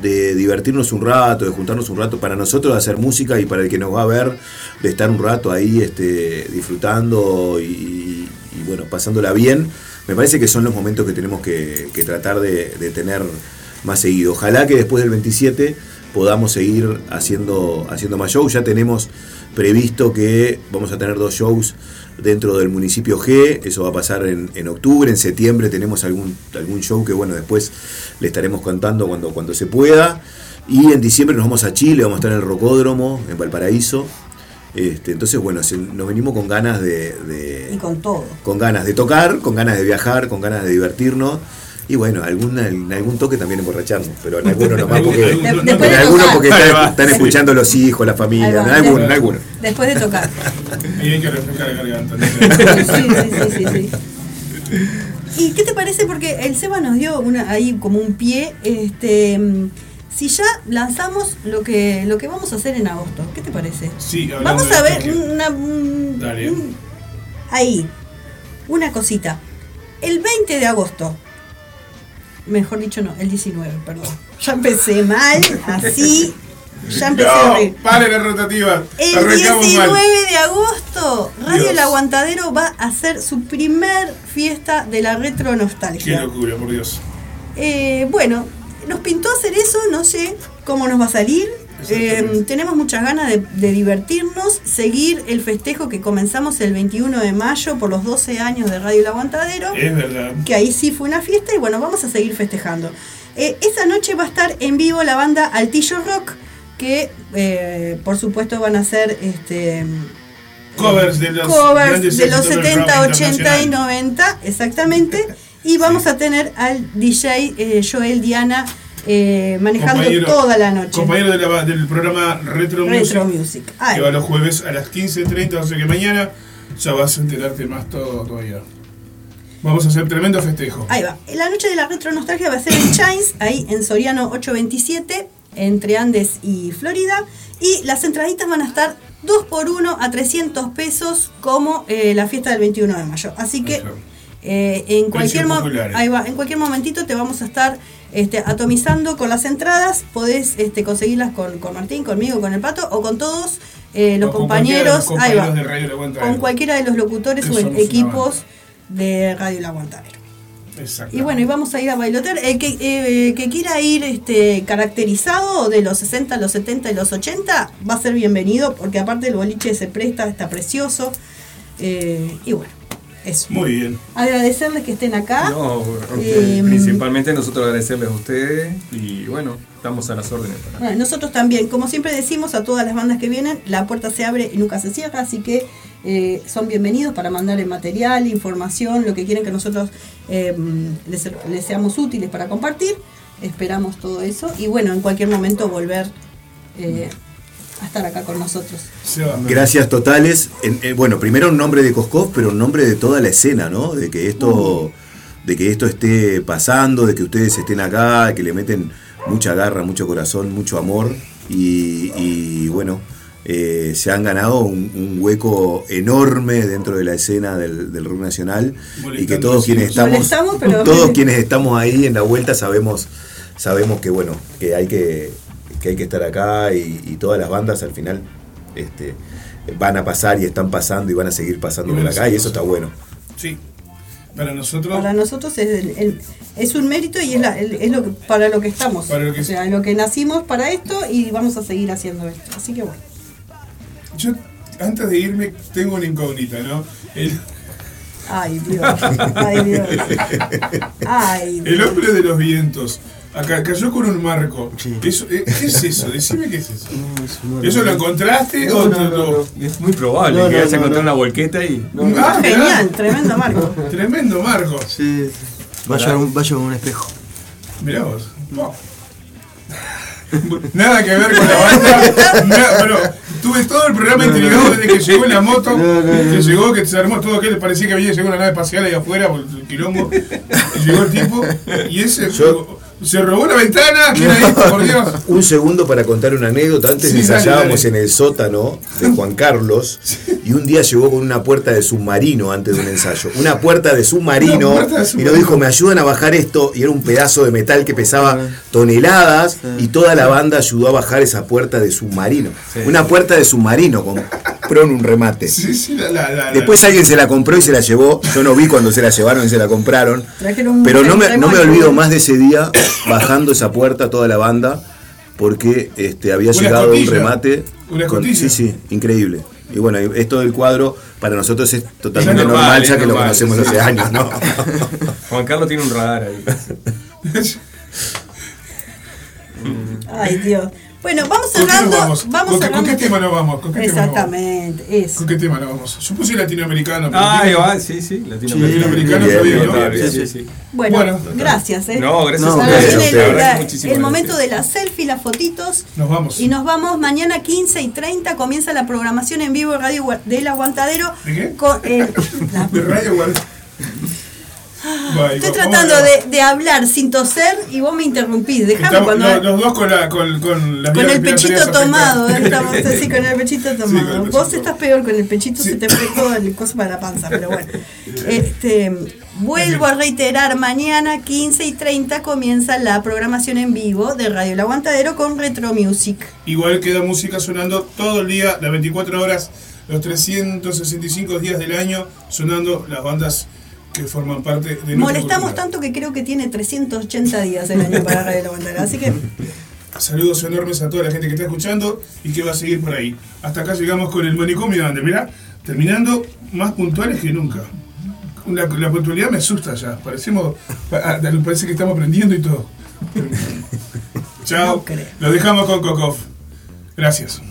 de divertirnos un rato, de juntarnos un rato, para nosotros de hacer música y para el que nos va a ver, de estar un rato ahí este, disfrutando y, bueno, pasándola bien, me parece que son los momentos que tenemos que, tratar de, de tener más seguido. Ojalá que después del 27 podamos seguir haciendo, haciendo más shows. Ya tenemos previsto que vamos a tener dos shows dentro del municipio G, eso va a pasar en, en octubre, en septiembre tenemos algún, algún show que bueno, después le estaremos contando cuando, cuando se pueda. Y en diciembre nos vamos a Chile, vamos a estar en el Rocódromo, en Valparaíso. Este, entonces, bueno, se- nos venimos con ganas de, de- Y con todo. con ganas de tocar, con ganas de viajar, con ganas de divertirnos. Y bueno, algún, en algún toque también emborracharnos, pero en algunos nomás porque, en tocar. porque están, escuchando los hijos, la familia, va. en algunos, en algunos. Después de tocar. Ahí hay que refrescar la garganta. Sí, sí, sí, sí, sí. ¿Y qué te parece? Porque el Seba nos dio una, ahí como un pie. Este, si ya lanzamos lo que, lo que vamos a hacer en agosto, ¿qué te parece? Sí, Vamos a ver una, un- ahí, una cosita. El 20 de agosto, mejor dicho no, el 19, perdón. Ya empecé mal, así, ya empecé a No, reír. pare la rotativa. El Arrancamos 19 mal. de agosto, Radio Dios. El Aguantadero va a hacer su primer fiesta de la retro Qué nostalgia. locura, por Dios. Eh, bueno, nos pintó hacer eso, no sé cómo nos va a salir. Eh, tenemos muchas ganas de, de divertirnos, seguir el festejo que comenzamos el 21 de mayo por los 12 años de Radio El Aguantadero Es verdad. que ahí sí fue una fiesta y bueno, vamos a seguir festejando. Eh, esa noche va a estar en vivo la banda Altillo Rock, que eh, por supuesto van a ser este, Covers de los, covers de los éxitos del 70, rock 80 y internacional. 90, exactamente. Y vamos a tener al DJ eh, Joel Diana eh, manejando Compañero- toda la noche. Compañero de la- del programa Retro, Retro Music, Music. Ay, que va los jueves a las 15.30, o sea que mañana ya vas a enterarte más todo todavía. Vamos a hacer tremendo festejo. Ahí va. La noche de la retro nostalgia va a ser en Chains, ahí en Soriano 827. entre Andes y Florida. Y las entraditas van a estar 2 por 1 a 300 pesos como eh, la fiesta del 21 de mayo. Así que Ajá. Eh, en, cualquier ahí va, en cualquier momentito te vamos a estar este, atomizando con las entradas. Podés este, conseguirlas con, con Martín, conmigo, con el Pato o con todos eh, los O con cualquiera de los compañeros. ahí va, compañeros de Radio con cualquiera de los locutores Que o equipos de Radio El Aguantadero. Y bueno, y vamos a ir a bailotear. El que, eh, que quiera ir este, caracterizado de los 60, los 70 y los 80 va a ser bienvenido porque aparte el boliche se presta, está precioso. Eh, y bueno, eso. Muy bien. Agradecerles que estén acá. No, Eh, principalmente nosotros agradecerles a ustedes y bueno, estamos a las órdenes para. Bueno, nosotros también, como siempre decimos a todas las bandas que vienen, la puerta se abre y nunca se cierra, así que eh, son bienvenidos para mandar el material, información, lo que quieren que nosotros eh, les, les seamos útiles para compartir. Esperamos todo eso y bueno, en cualquier momento volver eh, a estar acá con nosotros. Gracias totales. En- eh, bueno, primero un nombre de Coscov, pero un nombre de toda la escena, ¿no? De que esto, de que esto esté pasando, de que ustedes estén acá, que le meten mucha garra, mucho corazón, mucho amor. Y, y, bueno, eh, se han ganado un, un hueco enorme dentro de la escena del, del rock nacional. Y que Molestando todos quienes estamos, pero- todos [LAUGHS] quienes estamos ahí en la vuelta sabemos, sabemos que bueno, que hay que, que hay que estar acá y, y todas las bandas al final este, van a pasar y están pasando y van a seguir pasando por acá y eso está bueno. Sí. Para nosotros. Para nosotros es, el- el- es un mérito y es, la- el- es lo que, para lo que estamos. Para lo que- o sea, lo que nacimos para esto y vamos a seguir haciendo esto. Así que bueno. Yo, antes de irme, tengo una incógnita, ¿no? El, Ay Dios, ay Dios. [LAUGHS] Ay el Dios. hombre de los vientos. Acá cayó con un marco. Sí. Eso, eh, ¿Qué es eso? Decime qué es eso. No, eso no- ¿Eso lo encontraste No, o no, no, no. Es muy probable No, que no, haya no, encontrado no. una volqueta y. No, no. Ah. Genial, tremendo Marco. [LAUGHS] Tremendo marco. Sí, sí. Vaya, un- vaya con un espejo. Mirá vos. Wow. [LAUGHS] Nada que ver con la banda. Nada, pero tuve todo el programa intrigado desde que llegó en la moto. No, [LAUGHS] no, no. Que llegó, que se armó todo aquel. Parecía que había llegado una nave espacial ahí afuera por el quilombo. Y llegó el tipo. Y ese Yo- se robó la ventana. ¿Quién [LAUGHS] esto, por Dios? Un segundo para contar una anécdota. Antes Sí, ensayábamos dale. en el sótano de Juan Carlos [LAUGHS] y un día llegó con una puerta de submarino antes de un ensayo. Una puerta de submarino Una puerta de y submarino. nos dijo, me ayudan a bajar esto y era un pedazo de metal que pesaba toneladas y toda la banda ayudó a bajar esa puerta de submarino. Una puerta de submarino compró en un remate. Sí, sí, la, la, la- Después alguien se la compró y se la llevó. Yo no vi cuando se la llevaron y se la compraron. Pero no me, no me olvido más de ese día bajando esa puerta toda la banda porque este, había Una llegado un remate. Una escotilla. sí, sí, increíble. Y bueno, esto del cuadro para nosotros es totalmente Es normal, normal, es ya que lo conocemos sí. hace años, ¿no? Juan Carlos tiene un radar ahí. [LAUGHS] Ay Dios. Bueno, vamos ¿Con qué nos cerrando. vamos? Vamos ¿Con qué- con cerrando. qué tema nos vamos? ¿Con qué tema? Exactamente, eso. ¿Con qué tema nos vamos? Yo puse latinoamericano. Ah, ahí va, sí, sí, latinoamericano. Latinoamericano Bien, está bien, bien, ¿no? bien, Sí, sí, sí. Bueno, Bueno. gracias. ¿eh? No, gracias No, a Ahora ustedes. el, el momento de la selfie, las fotitos. Nos vamos. Y nos vamos mañana 15 y 30. Comienza la programación en vivo de Radio del Aguantadero. ¿De qué? Con, eh, la- [LAUGHS] De Radio Guard- Bye, estoy tratando de, de hablar sin toser y vos me interrumpís. Estamos cuando. los, los dos con, la, con, con las con vías el pechito tomado, ¿eh? estamos [LAUGHS] así con el pechito tomado. el Vos estás peor con el pechito, Sí. se te fue todo el coso para la panza, pero bueno. [LAUGHS] Este, vuelvo a reiterar, mañana 15 y 30 comienza la programación en vivo de Radio El Aguantadero con Retro Music. Igual queda música sonando todo el día, las 24 horas, los 365 días del año, sonando las bandas que forman parte de nuestra Molestamos tanto que creo que tiene 380 días el año para Radio El Aguantadero, así que [LAUGHS] Saludos enormes a toda la gente que está escuchando y que va a seguir por ahí. Hasta acá llegamos con el manicomio donde, mirá, terminando más puntuales que nunca. La, la puntualidad me asusta ya. Parecemos, pa- ah, parece que estamos aprendiendo y todo. [LAUGHS] Chao. No. Lo dejamos con Kokov. Gracias.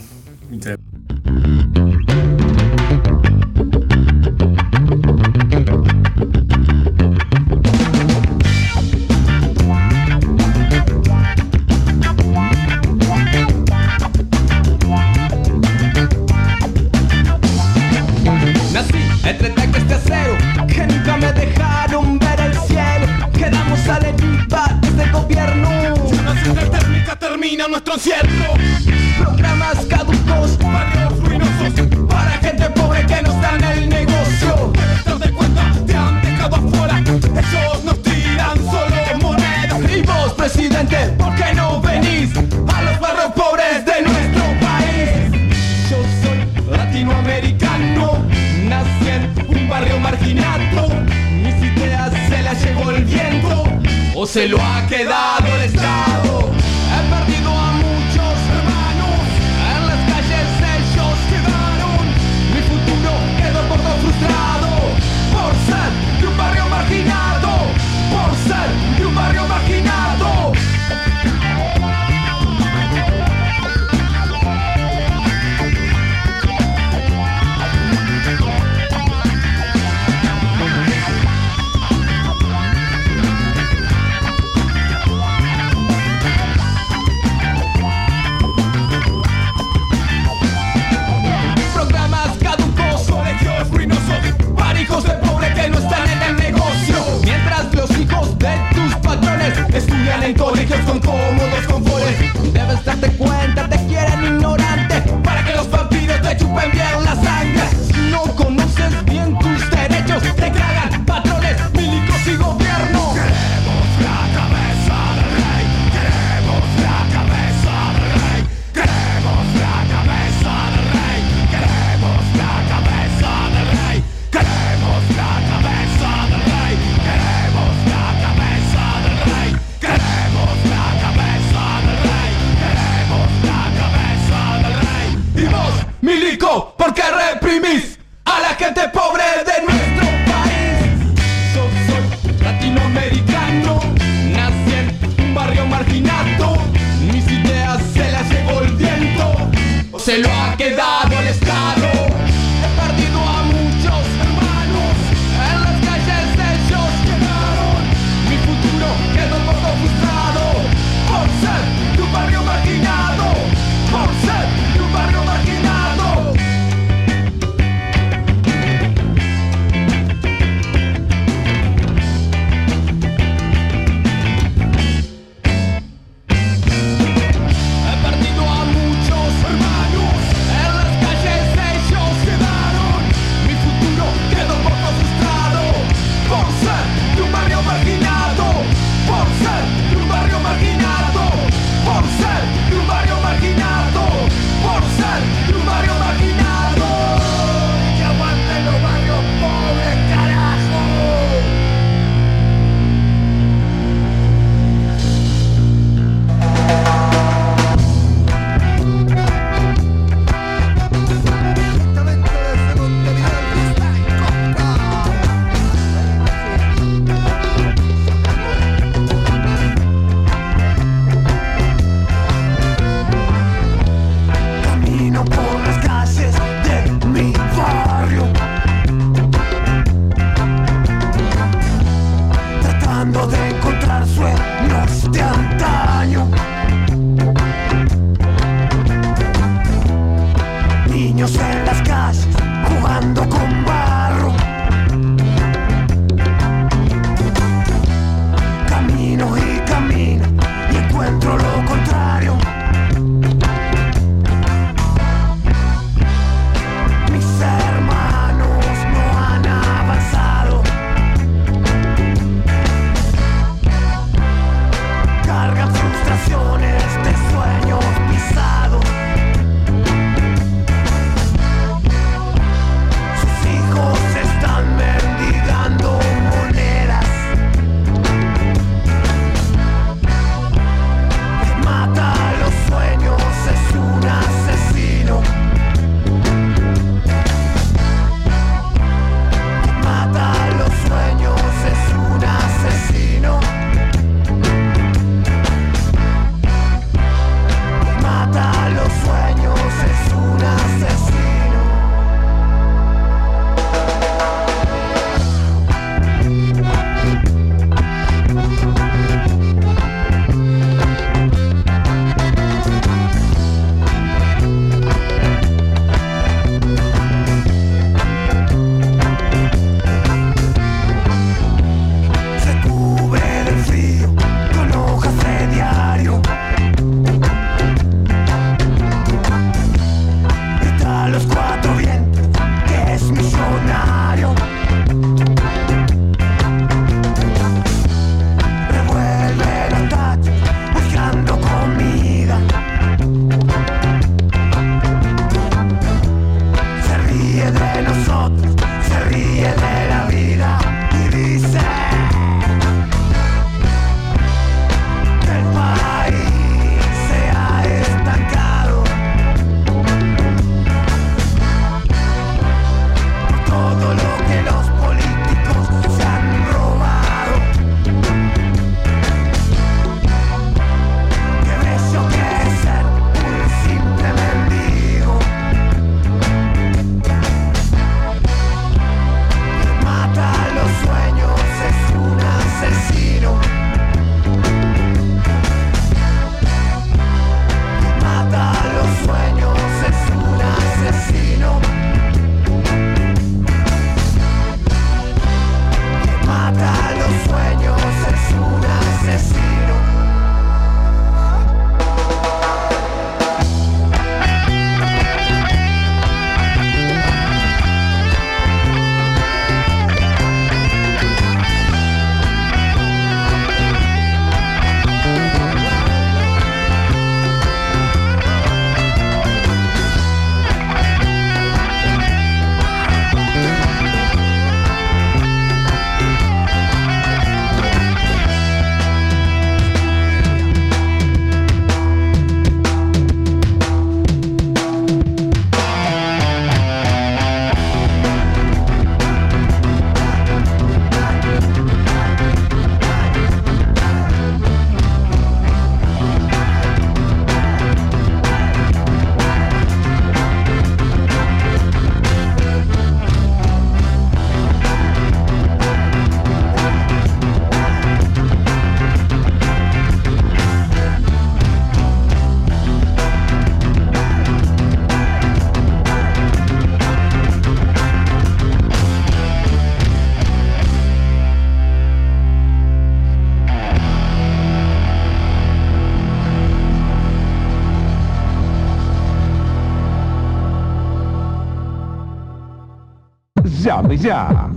Llame ya.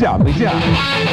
Llame ya. Escuda